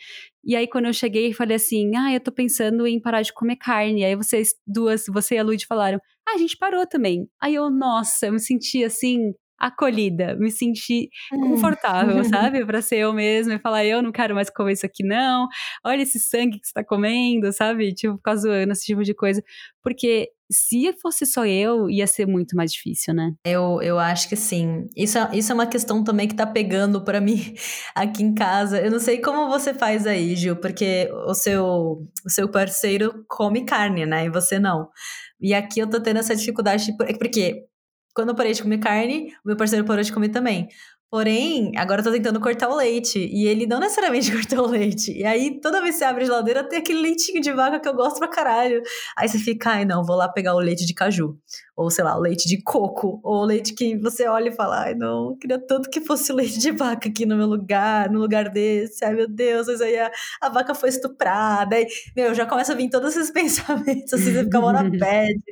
E aí, quando eu cheguei, falei assim: ah, eu tô pensando em parar de comer carne. Aí vocês duas, você e a Lud falaram: ah, a gente parou também. Aí eu, nossa, eu me senti assim, acolhida, me senti confortável, hum. sabe? Para ser eu mesma e falar, eu não quero mais comer isso aqui, não. Olha esse sangue que você tá comendo, sabe? Tipo, ficar zoando, esse tipo de coisa. Porque se fosse só eu, ia ser muito mais difícil, né? Eu, eu acho que sim. Isso, é, isso é uma questão também que tá pegando para mim aqui em casa. Eu não sei como você faz aí, Gil, porque o seu, o seu parceiro come carne, né? E você não. E aqui eu tô tendo essa dificuldade, porque quando eu parei de comer carne, o meu parceiro parou de comer também. Porém, agora eu tô tentando cortar o leite. E ele não necessariamente cortou o leite. E aí, toda vez que você abre a geladeira, tem aquele leitinho de vaca que eu gosto pra caralho. Aí você fica, ai não, vou lá pegar o leite de caju. Ou sei lá, o leite de coco. Ou o leite que você olha e fala, ai não, queria tanto que fosse o leite de vaca aqui no meu lugar, no lugar desse. Ai meu Deus, mas aí a, a vaca foi estuprada. Aí, meu, já começa a vir todos esses pensamentos, assim, você fica mal na bad.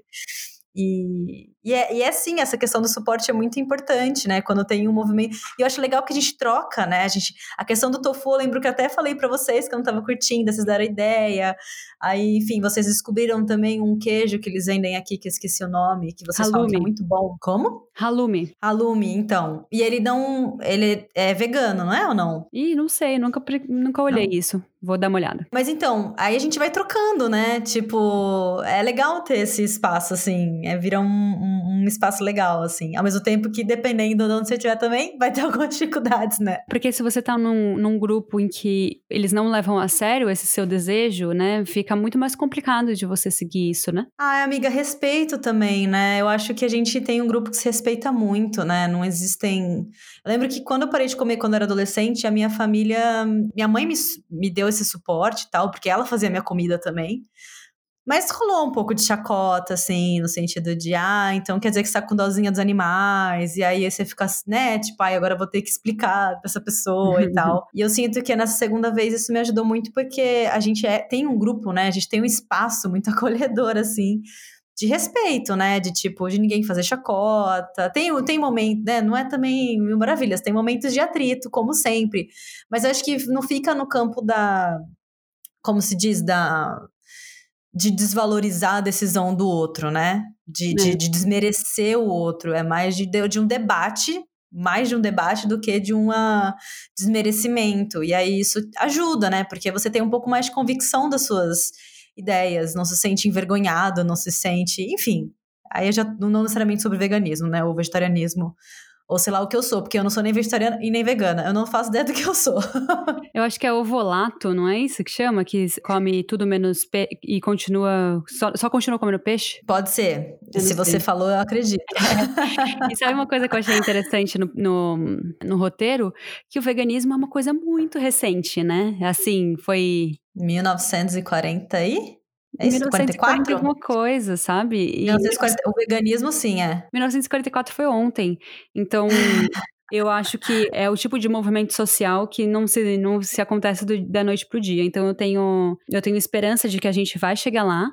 E, e, é, e é sim, essa questão do suporte é muito importante, né? Quando tem um movimento. E eu acho legal que a gente troca, né? A, gente, a questão do tofu, eu lembro que eu até falei para vocês que eu não tava curtindo, vocês deram ideia. Aí, enfim, vocês descobriram também um queijo que eles vendem aqui, que eu esqueci o nome, que vocês Halloumi. falam que é muito bom. Como? Halloumi. Halloumi, então. E ele não. Ele é vegano, não é ou não? Ih, não sei, nunca, nunca olhei não. isso. Vou dar uma olhada. Mas então, aí a gente vai trocando, né? Tipo, é legal ter esse espaço, assim. É, vira um, um, um espaço legal, assim. Ao mesmo tempo que, dependendo de onde você estiver também, vai ter algumas dificuldades, né? Porque se você tá num, num grupo em que eles não levam a sério esse seu desejo, né? Fica muito mais complicado de você seguir isso, né? Ah, amiga, respeito também, né? Eu acho que a gente tem um grupo que se respeita muito, né? Não existem. Eu lembro que quando eu parei de comer quando eu era adolescente, a minha família. Minha mãe me, me deu esse suporte e tal, porque ela fazia minha comida também. Mas rolou um pouco de chacota, assim, no sentido de, ah, então quer dizer que você tá com dozinha dos animais, e aí você fica, né, tipo, ai, agora vou ter que explicar pra essa pessoa e tal. E eu sinto que nessa segunda vez isso me ajudou muito, porque a gente é, tem um grupo, né, a gente tem um espaço muito acolhedor, assim, de respeito, né? De tipo, de ninguém fazer chacota. Tem, tem momento, né? Não é também mil maravilhas, tem momentos de atrito, como sempre. Mas eu acho que não fica no campo da. Como se diz? Da. De desvalorizar a decisão do outro, né? De, é. de, de, desmerecer o outro. É mais de, de um debate mais de um debate do que de um desmerecimento. E aí isso ajuda, né? Porque você tem um pouco mais de convicção das suas ideias, não se sente envergonhado, não se sente, enfim. Aí eu já não necessariamente sobre veganismo, né, ou vegetarianismo, ou sei lá o que eu sou, porque eu não sou nem vegetariana e nem vegana. Eu não faço ideia do que eu sou. eu acho que é ovolato, não é isso que chama? Que come tudo menos pe e continua. Só, só continua comendo peixe? Pode ser. Se você falou, eu acredito. e sabe uma coisa que eu achei interessante no, no, no roteiro? Que o veganismo é uma coisa muito recente, né? Assim, foi 1940 aí? É isso? 1944? alguma coisa, sabe? E 1940, o veganismo, sim, é. 1944 foi ontem. Então, eu acho que é o tipo de movimento social que não se, não se acontece do, da noite pro dia. Então, eu tenho, eu tenho esperança de que a gente vai chegar lá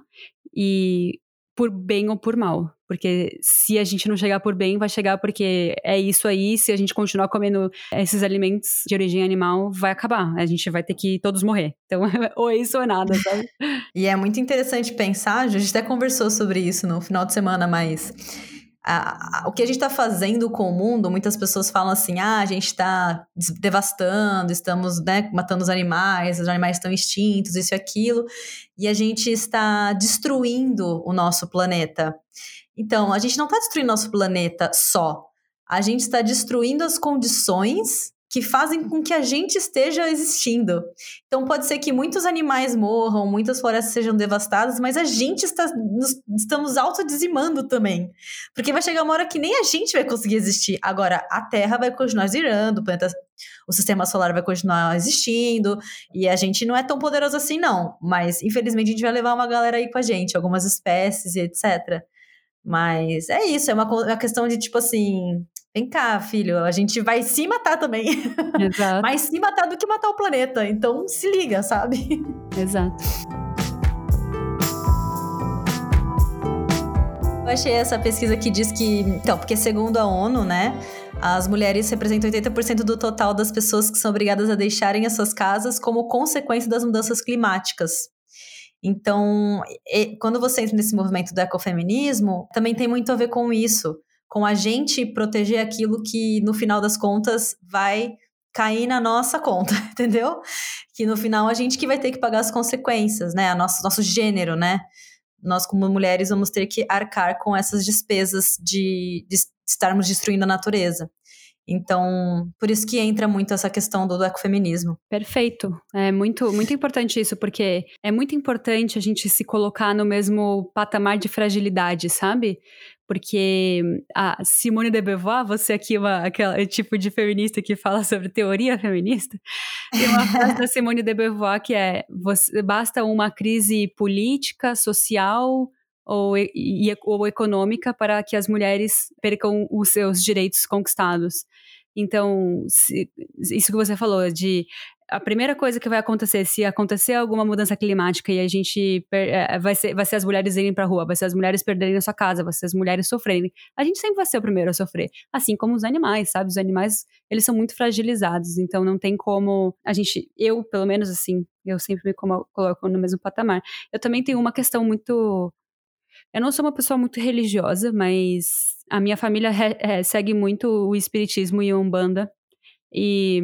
e por bem ou por mal. Porque se a gente não chegar por bem, vai chegar porque é isso aí. Se a gente continuar comendo esses alimentos de origem animal, vai acabar. A gente vai ter que todos morrer. Então, ou é isso ou é nada, sabe? e é muito interessante pensar, a gente até conversou sobre isso no final de semana, mas o que a gente está fazendo com o mundo, muitas pessoas falam assim: ah, a gente está devastando, estamos né, matando os animais, os animais estão extintos, isso e aquilo, e a gente está destruindo o nosso planeta. Então, a gente não está destruindo nosso planeta só, a gente está destruindo as condições que fazem com que a gente esteja existindo. Então pode ser que muitos animais morram, muitas florestas sejam devastadas, mas a gente está nos, estamos autodizimando também. Porque vai chegar uma hora que nem a gente vai conseguir existir. Agora, a Terra vai continuar girando, o, planeta, o sistema solar vai continuar existindo, e a gente não é tão poderoso assim, não. Mas, infelizmente, a gente vai levar uma galera aí com a gente, algumas espécies e etc. Mas é isso, é uma, uma questão de tipo assim vem cá, filho, a gente vai se matar também. Exato. Mas se matar do que matar o planeta. Então se liga, sabe? Exato. Eu achei essa pesquisa que diz que. Então, porque segundo a ONU, né? As mulheres representam 80% do total das pessoas que são obrigadas a deixarem as suas casas como consequência das mudanças climáticas. Então, quando você entra nesse movimento do ecofeminismo, também tem muito a ver com isso, com a gente proteger aquilo que, no final das contas, vai cair na nossa conta, entendeu? Que no final a gente que vai ter que pagar as consequências, né? A nosso, nosso gênero, né? Nós, como mulheres, vamos ter que arcar com essas despesas de, de estarmos destruindo a natureza. Então, por isso que entra muito essa questão do, ecofeminismo. Perfeito. É muito, muito importante isso, porque é muito importante a gente se colocar no mesmo patamar de fragilidade, sabe? Porque a Simone de Beauvoir, você aqui, uma, aquele tipo de feminista que fala sobre teoria feminista, tem uma frase da Simone de Beauvoir que é: você, basta uma crise política, social, ou, e, ou econômica para que as mulheres percam os seus direitos conquistados. Então, se, isso que você falou, de a primeira coisa que vai acontecer, se acontecer alguma mudança climática e a gente é, vai ser, vai ser as mulheres irem para a rua, vai ser as mulheres perderem a sua casa, vai ser as mulheres sofrerem. A gente sempre vai ser o primeiro a sofrer, assim como os animais, sabe? Os animais, eles são muito fragilizados, então não tem como a gente, eu pelo menos assim, eu sempre me coloco no mesmo patamar. Eu também tenho uma questão muito eu não sou uma pessoa muito religiosa, mas a minha família é, segue muito o espiritismo e a umbanda. E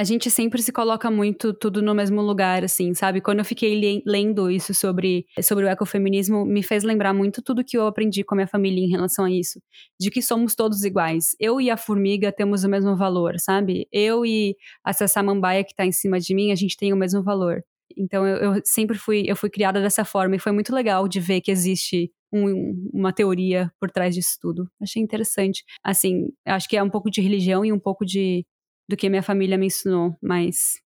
a gente sempre se coloca muito tudo no mesmo lugar, assim, sabe? Quando eu fiquei lendo isso sobre, sobre o ecofeminismo, me fez lembrar muito tudo que eu aprendi com a minha família em relação a isso. De que somos todos iguais. Eu e a formiga temos o mesmo valor, sabe? Eu e essa samambaia que tá em cima de mim, a gente tem o mesmo valor. Então eu, eu, sempre fui, eu fui criada dessa forma e foi muito legal de ver que existe um, uma teoria por trás disso tudo. Achei interessante. Assim, acho que é um pouco de religião e um pouco de do que minha família me ensinou, mas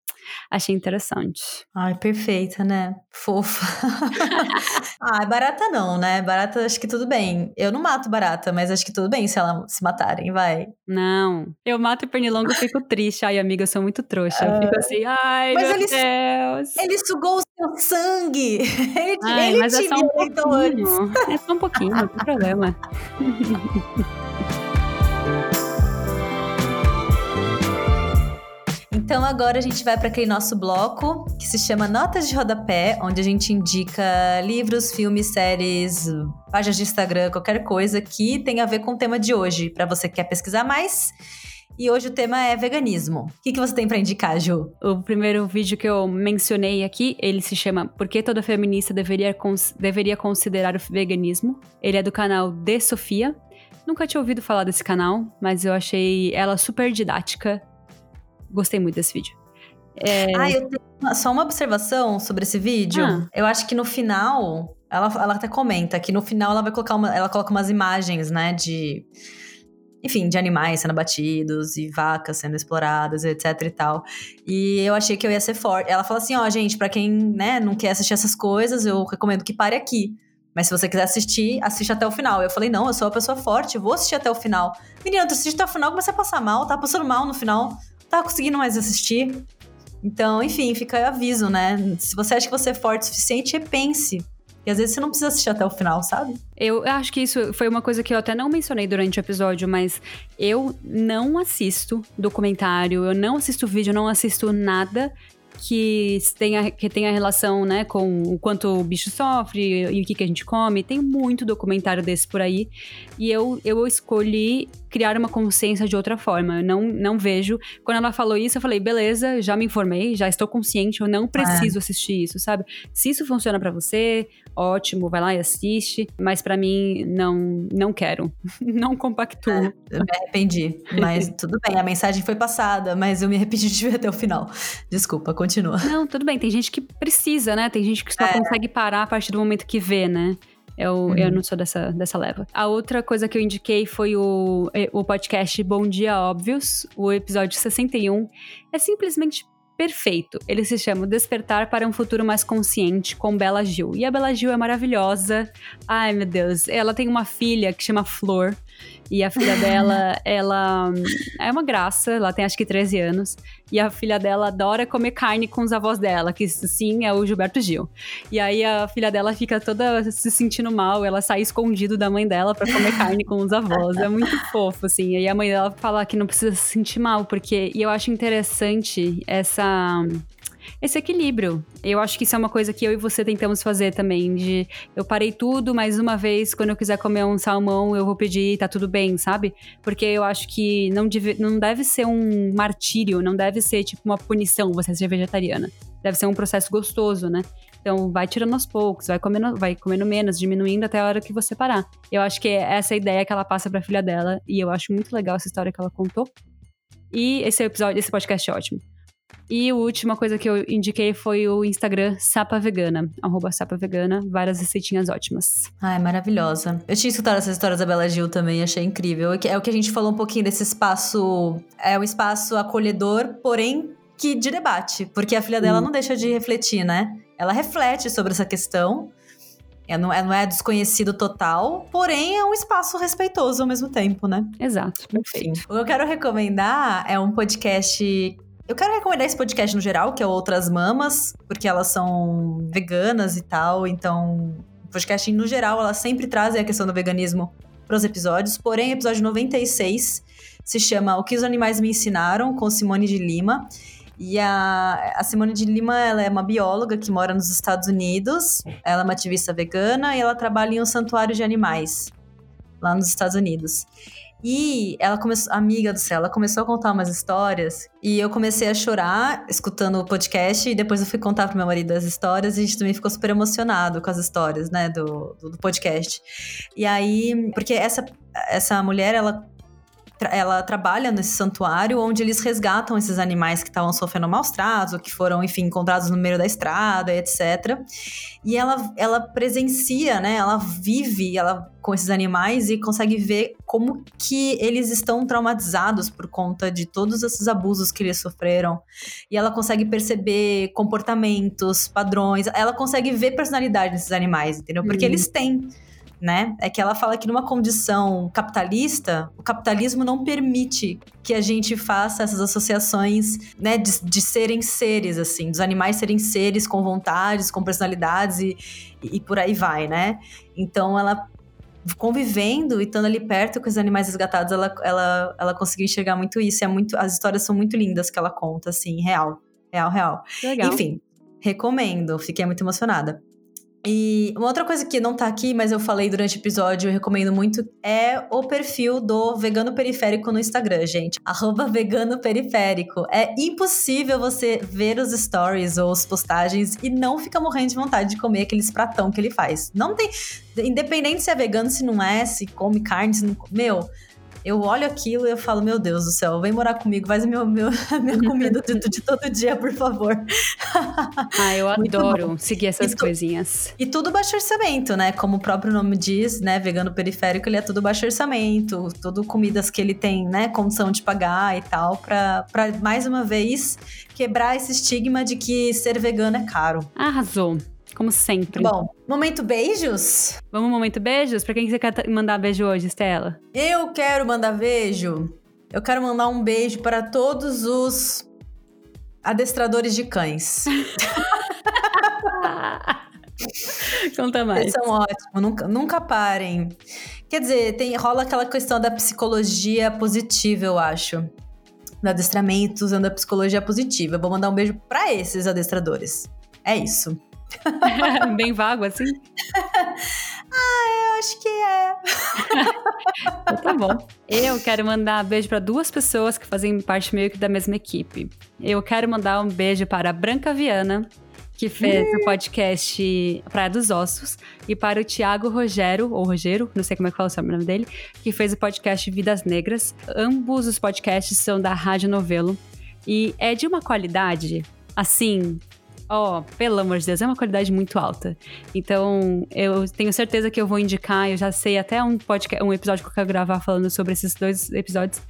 Achei interessante. Ai, perfeita, né? Fofa. ah, barata não, né? Barata, acho que tudo bem. Eu não mato barata, mas acho que tudo bem se elas se matarem, vai. Não. Eu mato pernilongo e fico triste. Ai, amiga, eu sou muito trouxa. Eu fico assim, ai, mas meu ele, Deus. Ele sugou o seu sangue. Ele, ai, ele mas é só um pouquinho. É só um pouquinho, não tem problema. Então agora a gente vai para aquele nosso bloco que se chama Notas de Rodapé, onde a gente indica livros, filmes, séries, páginas de Instagram, qualquer coisa que tenha a ver com o tema de hoje, para você que quer pesquisar mais. E hoje o tema é veganismo. O que, que você tem para indicar, Ju? O primeiro vídeo que eu mencionei aqui, ele se chama Por que toda feminista deveria, cons deveria considerar o veganismo? Ele é do canal De Sofia. Nunca tinha ouvido falar desse canal, mas eu achei ela super didática Gostei muito desse vídeo. É... Ah, eu tenho só uma observação sobre esse vídeo. Ah. Eu acho que no final, ela, ela até comenta que no final ela vai colocar uma, ela coloca umas imagens, né, de enfim, de animais sendo abatidos e vacas sendo exploradas, etc e tal. E eu achei que eu ia ser forte. Ela fala assim, ó, oh, gente, para quem, né, não quer assistir essas coisas, eu recomendo que pare aqui. Mas se você quiser assistir, assiste até o final. Eu falei, não, eu sou uma pessoa forte, vou assistir até o final. Menina, tu assiste até o final, começa a passar mal, tá passando mal no final tá conseguindo mais assistir. Então, enfim, fica aviso, né? Se você acha que você é forte o suficiente, repense. E às vezes você não precisa assistir até o final, sabe? Eu acho que isso foi uma coisa que eu até não mencionei durante o episódio, mas eu não assisto documentário, eu não assisto vídeo, eu não assisto nada que tenha, que tenha relação, né, com o quanto o bicho sofre e o que, que a gente come. Tem muito documentário desse por aí. E eu, eu escolhi criar uma consciência de outra forma. Eu não, não vejo. Quando ela falou isso, eu falei, beleza, já me informei, já estou consciente, eu não preciso é. assistir isso, sabe? Se isso funciona para você, ótimo, vai lá e assiste. Mas para mim, não, não quero. não compactuo. É, eu me arrependi. Mas tudo bem, a mensagem foi passada, mas eu me arrependi de ver até o final. Desculpa, continua. Não, tudo bem. Tem gente que precisa, né? Tem gente que só é. consegue parar a partir do momento que vê, né? Eu, uhum. eu não sou dessa, dessa leva. A outra coisa que eu indiquei foi o, o podcast Bom Dia Óbvios, o episódio 61. É simplesmente perfeito. Ele se chama Despertar para um Futuro Mais Consciente com Bela Gil. E a Bela Gil é maravilhosa. Ai, meu Deus. Ela tem uma filha que chama Flor. E a filha dela, ela é uma graça, ela tem acho que 13 anos. E a filha dela adora comer carne com os avós dela, que sim é o Gilberto Gil. E aí a filha dela fica toda se sentindo mal, ela sai escondido da mãe dela para comer carne com os avós. É muito fofo, assim. E a mãe dela fala que não precisa se sentir mal, porque. E eu acho interessante essa esse equilíbrio. Eu acho que isso é uma coisa que eu e você tentamos fazer também, de eu parei tudo, mas uma vez, quando eu quiser comer um salmão, eu vou pedir, tá tudo bem, sabe? Porque eu acho que não deve, não deve ser um martírio, não deve ser tipo uma punição você ser vegetariana. Deve ser um processo gostoso, né? Então, vai tirando aos poucos, vai comendo, vai comendo menos, diminuindo até a hora que você parar. Eu acho que é essa a ideia que ela passa pra filha dela, e eu acho muito legal essa história que ela contou. E esse episódio, esse podcast é ótimo. E a última coisa que eu indiquei foi o Instagram Sapa Vegana, arroba Sapa Vegana, várias receitinhas ótimas. Ai, maravilhosa. Eu tinha escutado essas histórias da Bela Gil também, achei incrível. É o que a gente falou um pouquinho desse espaço, é um espaço acolhedor, porém que de debate, porque a filha dela hum. não deixa de refletir, né? Ela reflete sobre essa questão. É, não, é, não é desconhecido total, porém é um espaço respeitoso ao mesmo tempo, né? Exato, perfeito. Enfim, o que eu quero recomendar é um podcast eu quero recomendar esse podcast no geral, que é Outras Mamas, porque elas são veganas e tal, então podcast no geral, elas sempre trazem a questão do veganismo para os episódios, porém, episódio 96 se chama O que os animais me ensinaram, com Simone de Lima. E a, a Simone de Lima, ela é uma bióloga que mora nos Estados Unidos, ela é uma ativista vegana e ela trabalha em um santuário de animais lá nos Estados Unidos. E ela começou, amiga do céu, ela começou a contar umas histórias e eu comecei a chorar escutando o podcast e depois eu fui contar pro meu marido as histórias e a gente também ficou super emocionado com as histórias, né, do, do, do podcast. E aí, porque essa, essa mulher, ela ela trabalha nesse santuário onde eles resgatam esses animais que estavam sofrendo maus tratos, ou que foram, enfim, encontrados no meio da estrada, etc. E ela, ela presencia, né? Ela vive ela, com esses animais e consegue ver como que eles estão traumatizados por conta de todos esses abusos que eles sofreram. E ela consegue perceber comportamentos, padrões, ela consegue ver personalidade nesses animais, entendeu? Porque uhum. eles têm né? É que ela fala que numa condição capitalista, o capitalismo não permite que a gente faça essas associações, né, de, de serem seres, assim, dos animais serem seres com vontades, com personalidades e, e por aí vai, né? Então ela convivendo e estando ali perto com os animais resgatados, ela, ela, ela conseguiu enxergar muito isso. É muito, as histórias são muito lindas que ela conta, assim, real. Real, real. Legal. Enfim, recomendo. Fiquei muito emocionada. E uma outra coisa que não tá aqui, mas eu falei durante o episódio, eu recomendo muito, é o perfil do Vegano Periférico no Instagram, gente. Arroba Vegano Periférico. É impossível você ver os stories ou as postagens e não ficar morrendo de vontade de comer aqueles pratão que ele faz. Não tem. Independente se é vegano, se não é, se come carne, se não. Meu, eu olho aquilo e eu falo, meu Deus do céu, vem morar comigo, faz meu, meu, minha comida de, de, todo dia, por favor. Ah, eu adoro seguir essas e coisinhas. E tudo baixo orçamento, né? Como o próprio nome diz, né? Vegano periférico, ele é tudo baixo orçamento, tudo comidas que ele tem, né? Condição de pagar e tal, pra, pra mais uma vez quebrar esse estigma de que ser vegano é caro. Arrasou como sempre. Bom, momento beijos? Vamos momento beijos? Pra quem você quer mandar beijo hoje, Estela? Eu quero mandar beijo. Eu quero mandar um beijo para todos os adestradores de cães. Conta mais. Eles são ótimos, nunca, nunca parem. Quer dizer, tem, rola aquela questão da psicologia positiva, eu acho. Do adestramento usando a psicologia positiva. Eu vou mandar um beijo para esses adestradores. É isso. Bem vago assim? ah, eu acho que é. então, tá bom. Eu quero mandar um beijo para duas pessoas que fazem parte meio que da mesma equipe. Eu quero mandar um beijo para a Branca Viana, que fez o podcast Praia dos Ossos, e para o Tiago Rogério, ou Rogério, não sei como é que fala o nome dele, que fez o podcast Vidas Negras. Ambos os podcasts são da Rádio Novelo. E é de uma qualidade, assim, Ó, oh, pelo amor de Deus, é uma qualidade muito alta. Então, eu tenho certeza que eu vou indicar, eu já sei até um podcast, um episódio que eu quero gravar falando sobre esses dois episódios.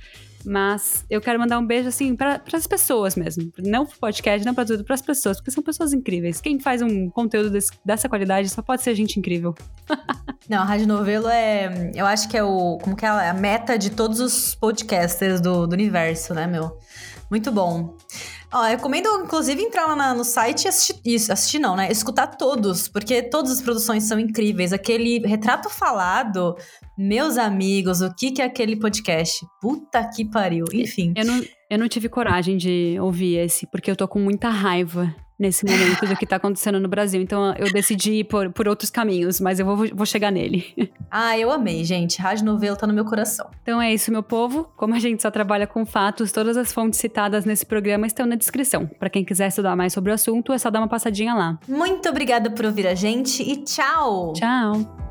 Mas eu quero mandar um beijo, assim, para as pessoas mesmo. Não pro podcast, não pra tudo, pras pessoas, porque são pessoas incríveis. Quem faz um conteúdo desse, dessa qualidade só pode ser gente incrível. Não, a Rádio Novelo é. Eu acho que é o. Como que é a meta de todos os podcasters do, do universo, né, meu? Muito bom. Ó, eu recomendo, inclusive, entrar lá na, no site e assistir. Isso, assistir não, né? Escutar todos, porque todas as produções são incríveis. Aquele retrato falado, meus amigos, o que, que é aquele podcast? Puta que pariu. Enfim. Eu não, eu não tive coragem de ouvir esse, porque eu tô com muita raiva nesse momento do que tá acontecendo no Brasil. Então eu decidi ir por, por outros caminhos, mas eu vou, vou chegar nele. Ah, eu amei, gente. Rádio Novelo tá no meu coração. Então é isso, meu povo. Como a gente só trabalha com fatos, todas as fontes citadas nesse programa estão na descrição. Para quem quiser estudar mais sobre o assunto, é só dar uma passadinha lá. Muito obrigada por ouvir a gente e tchau! Tchau!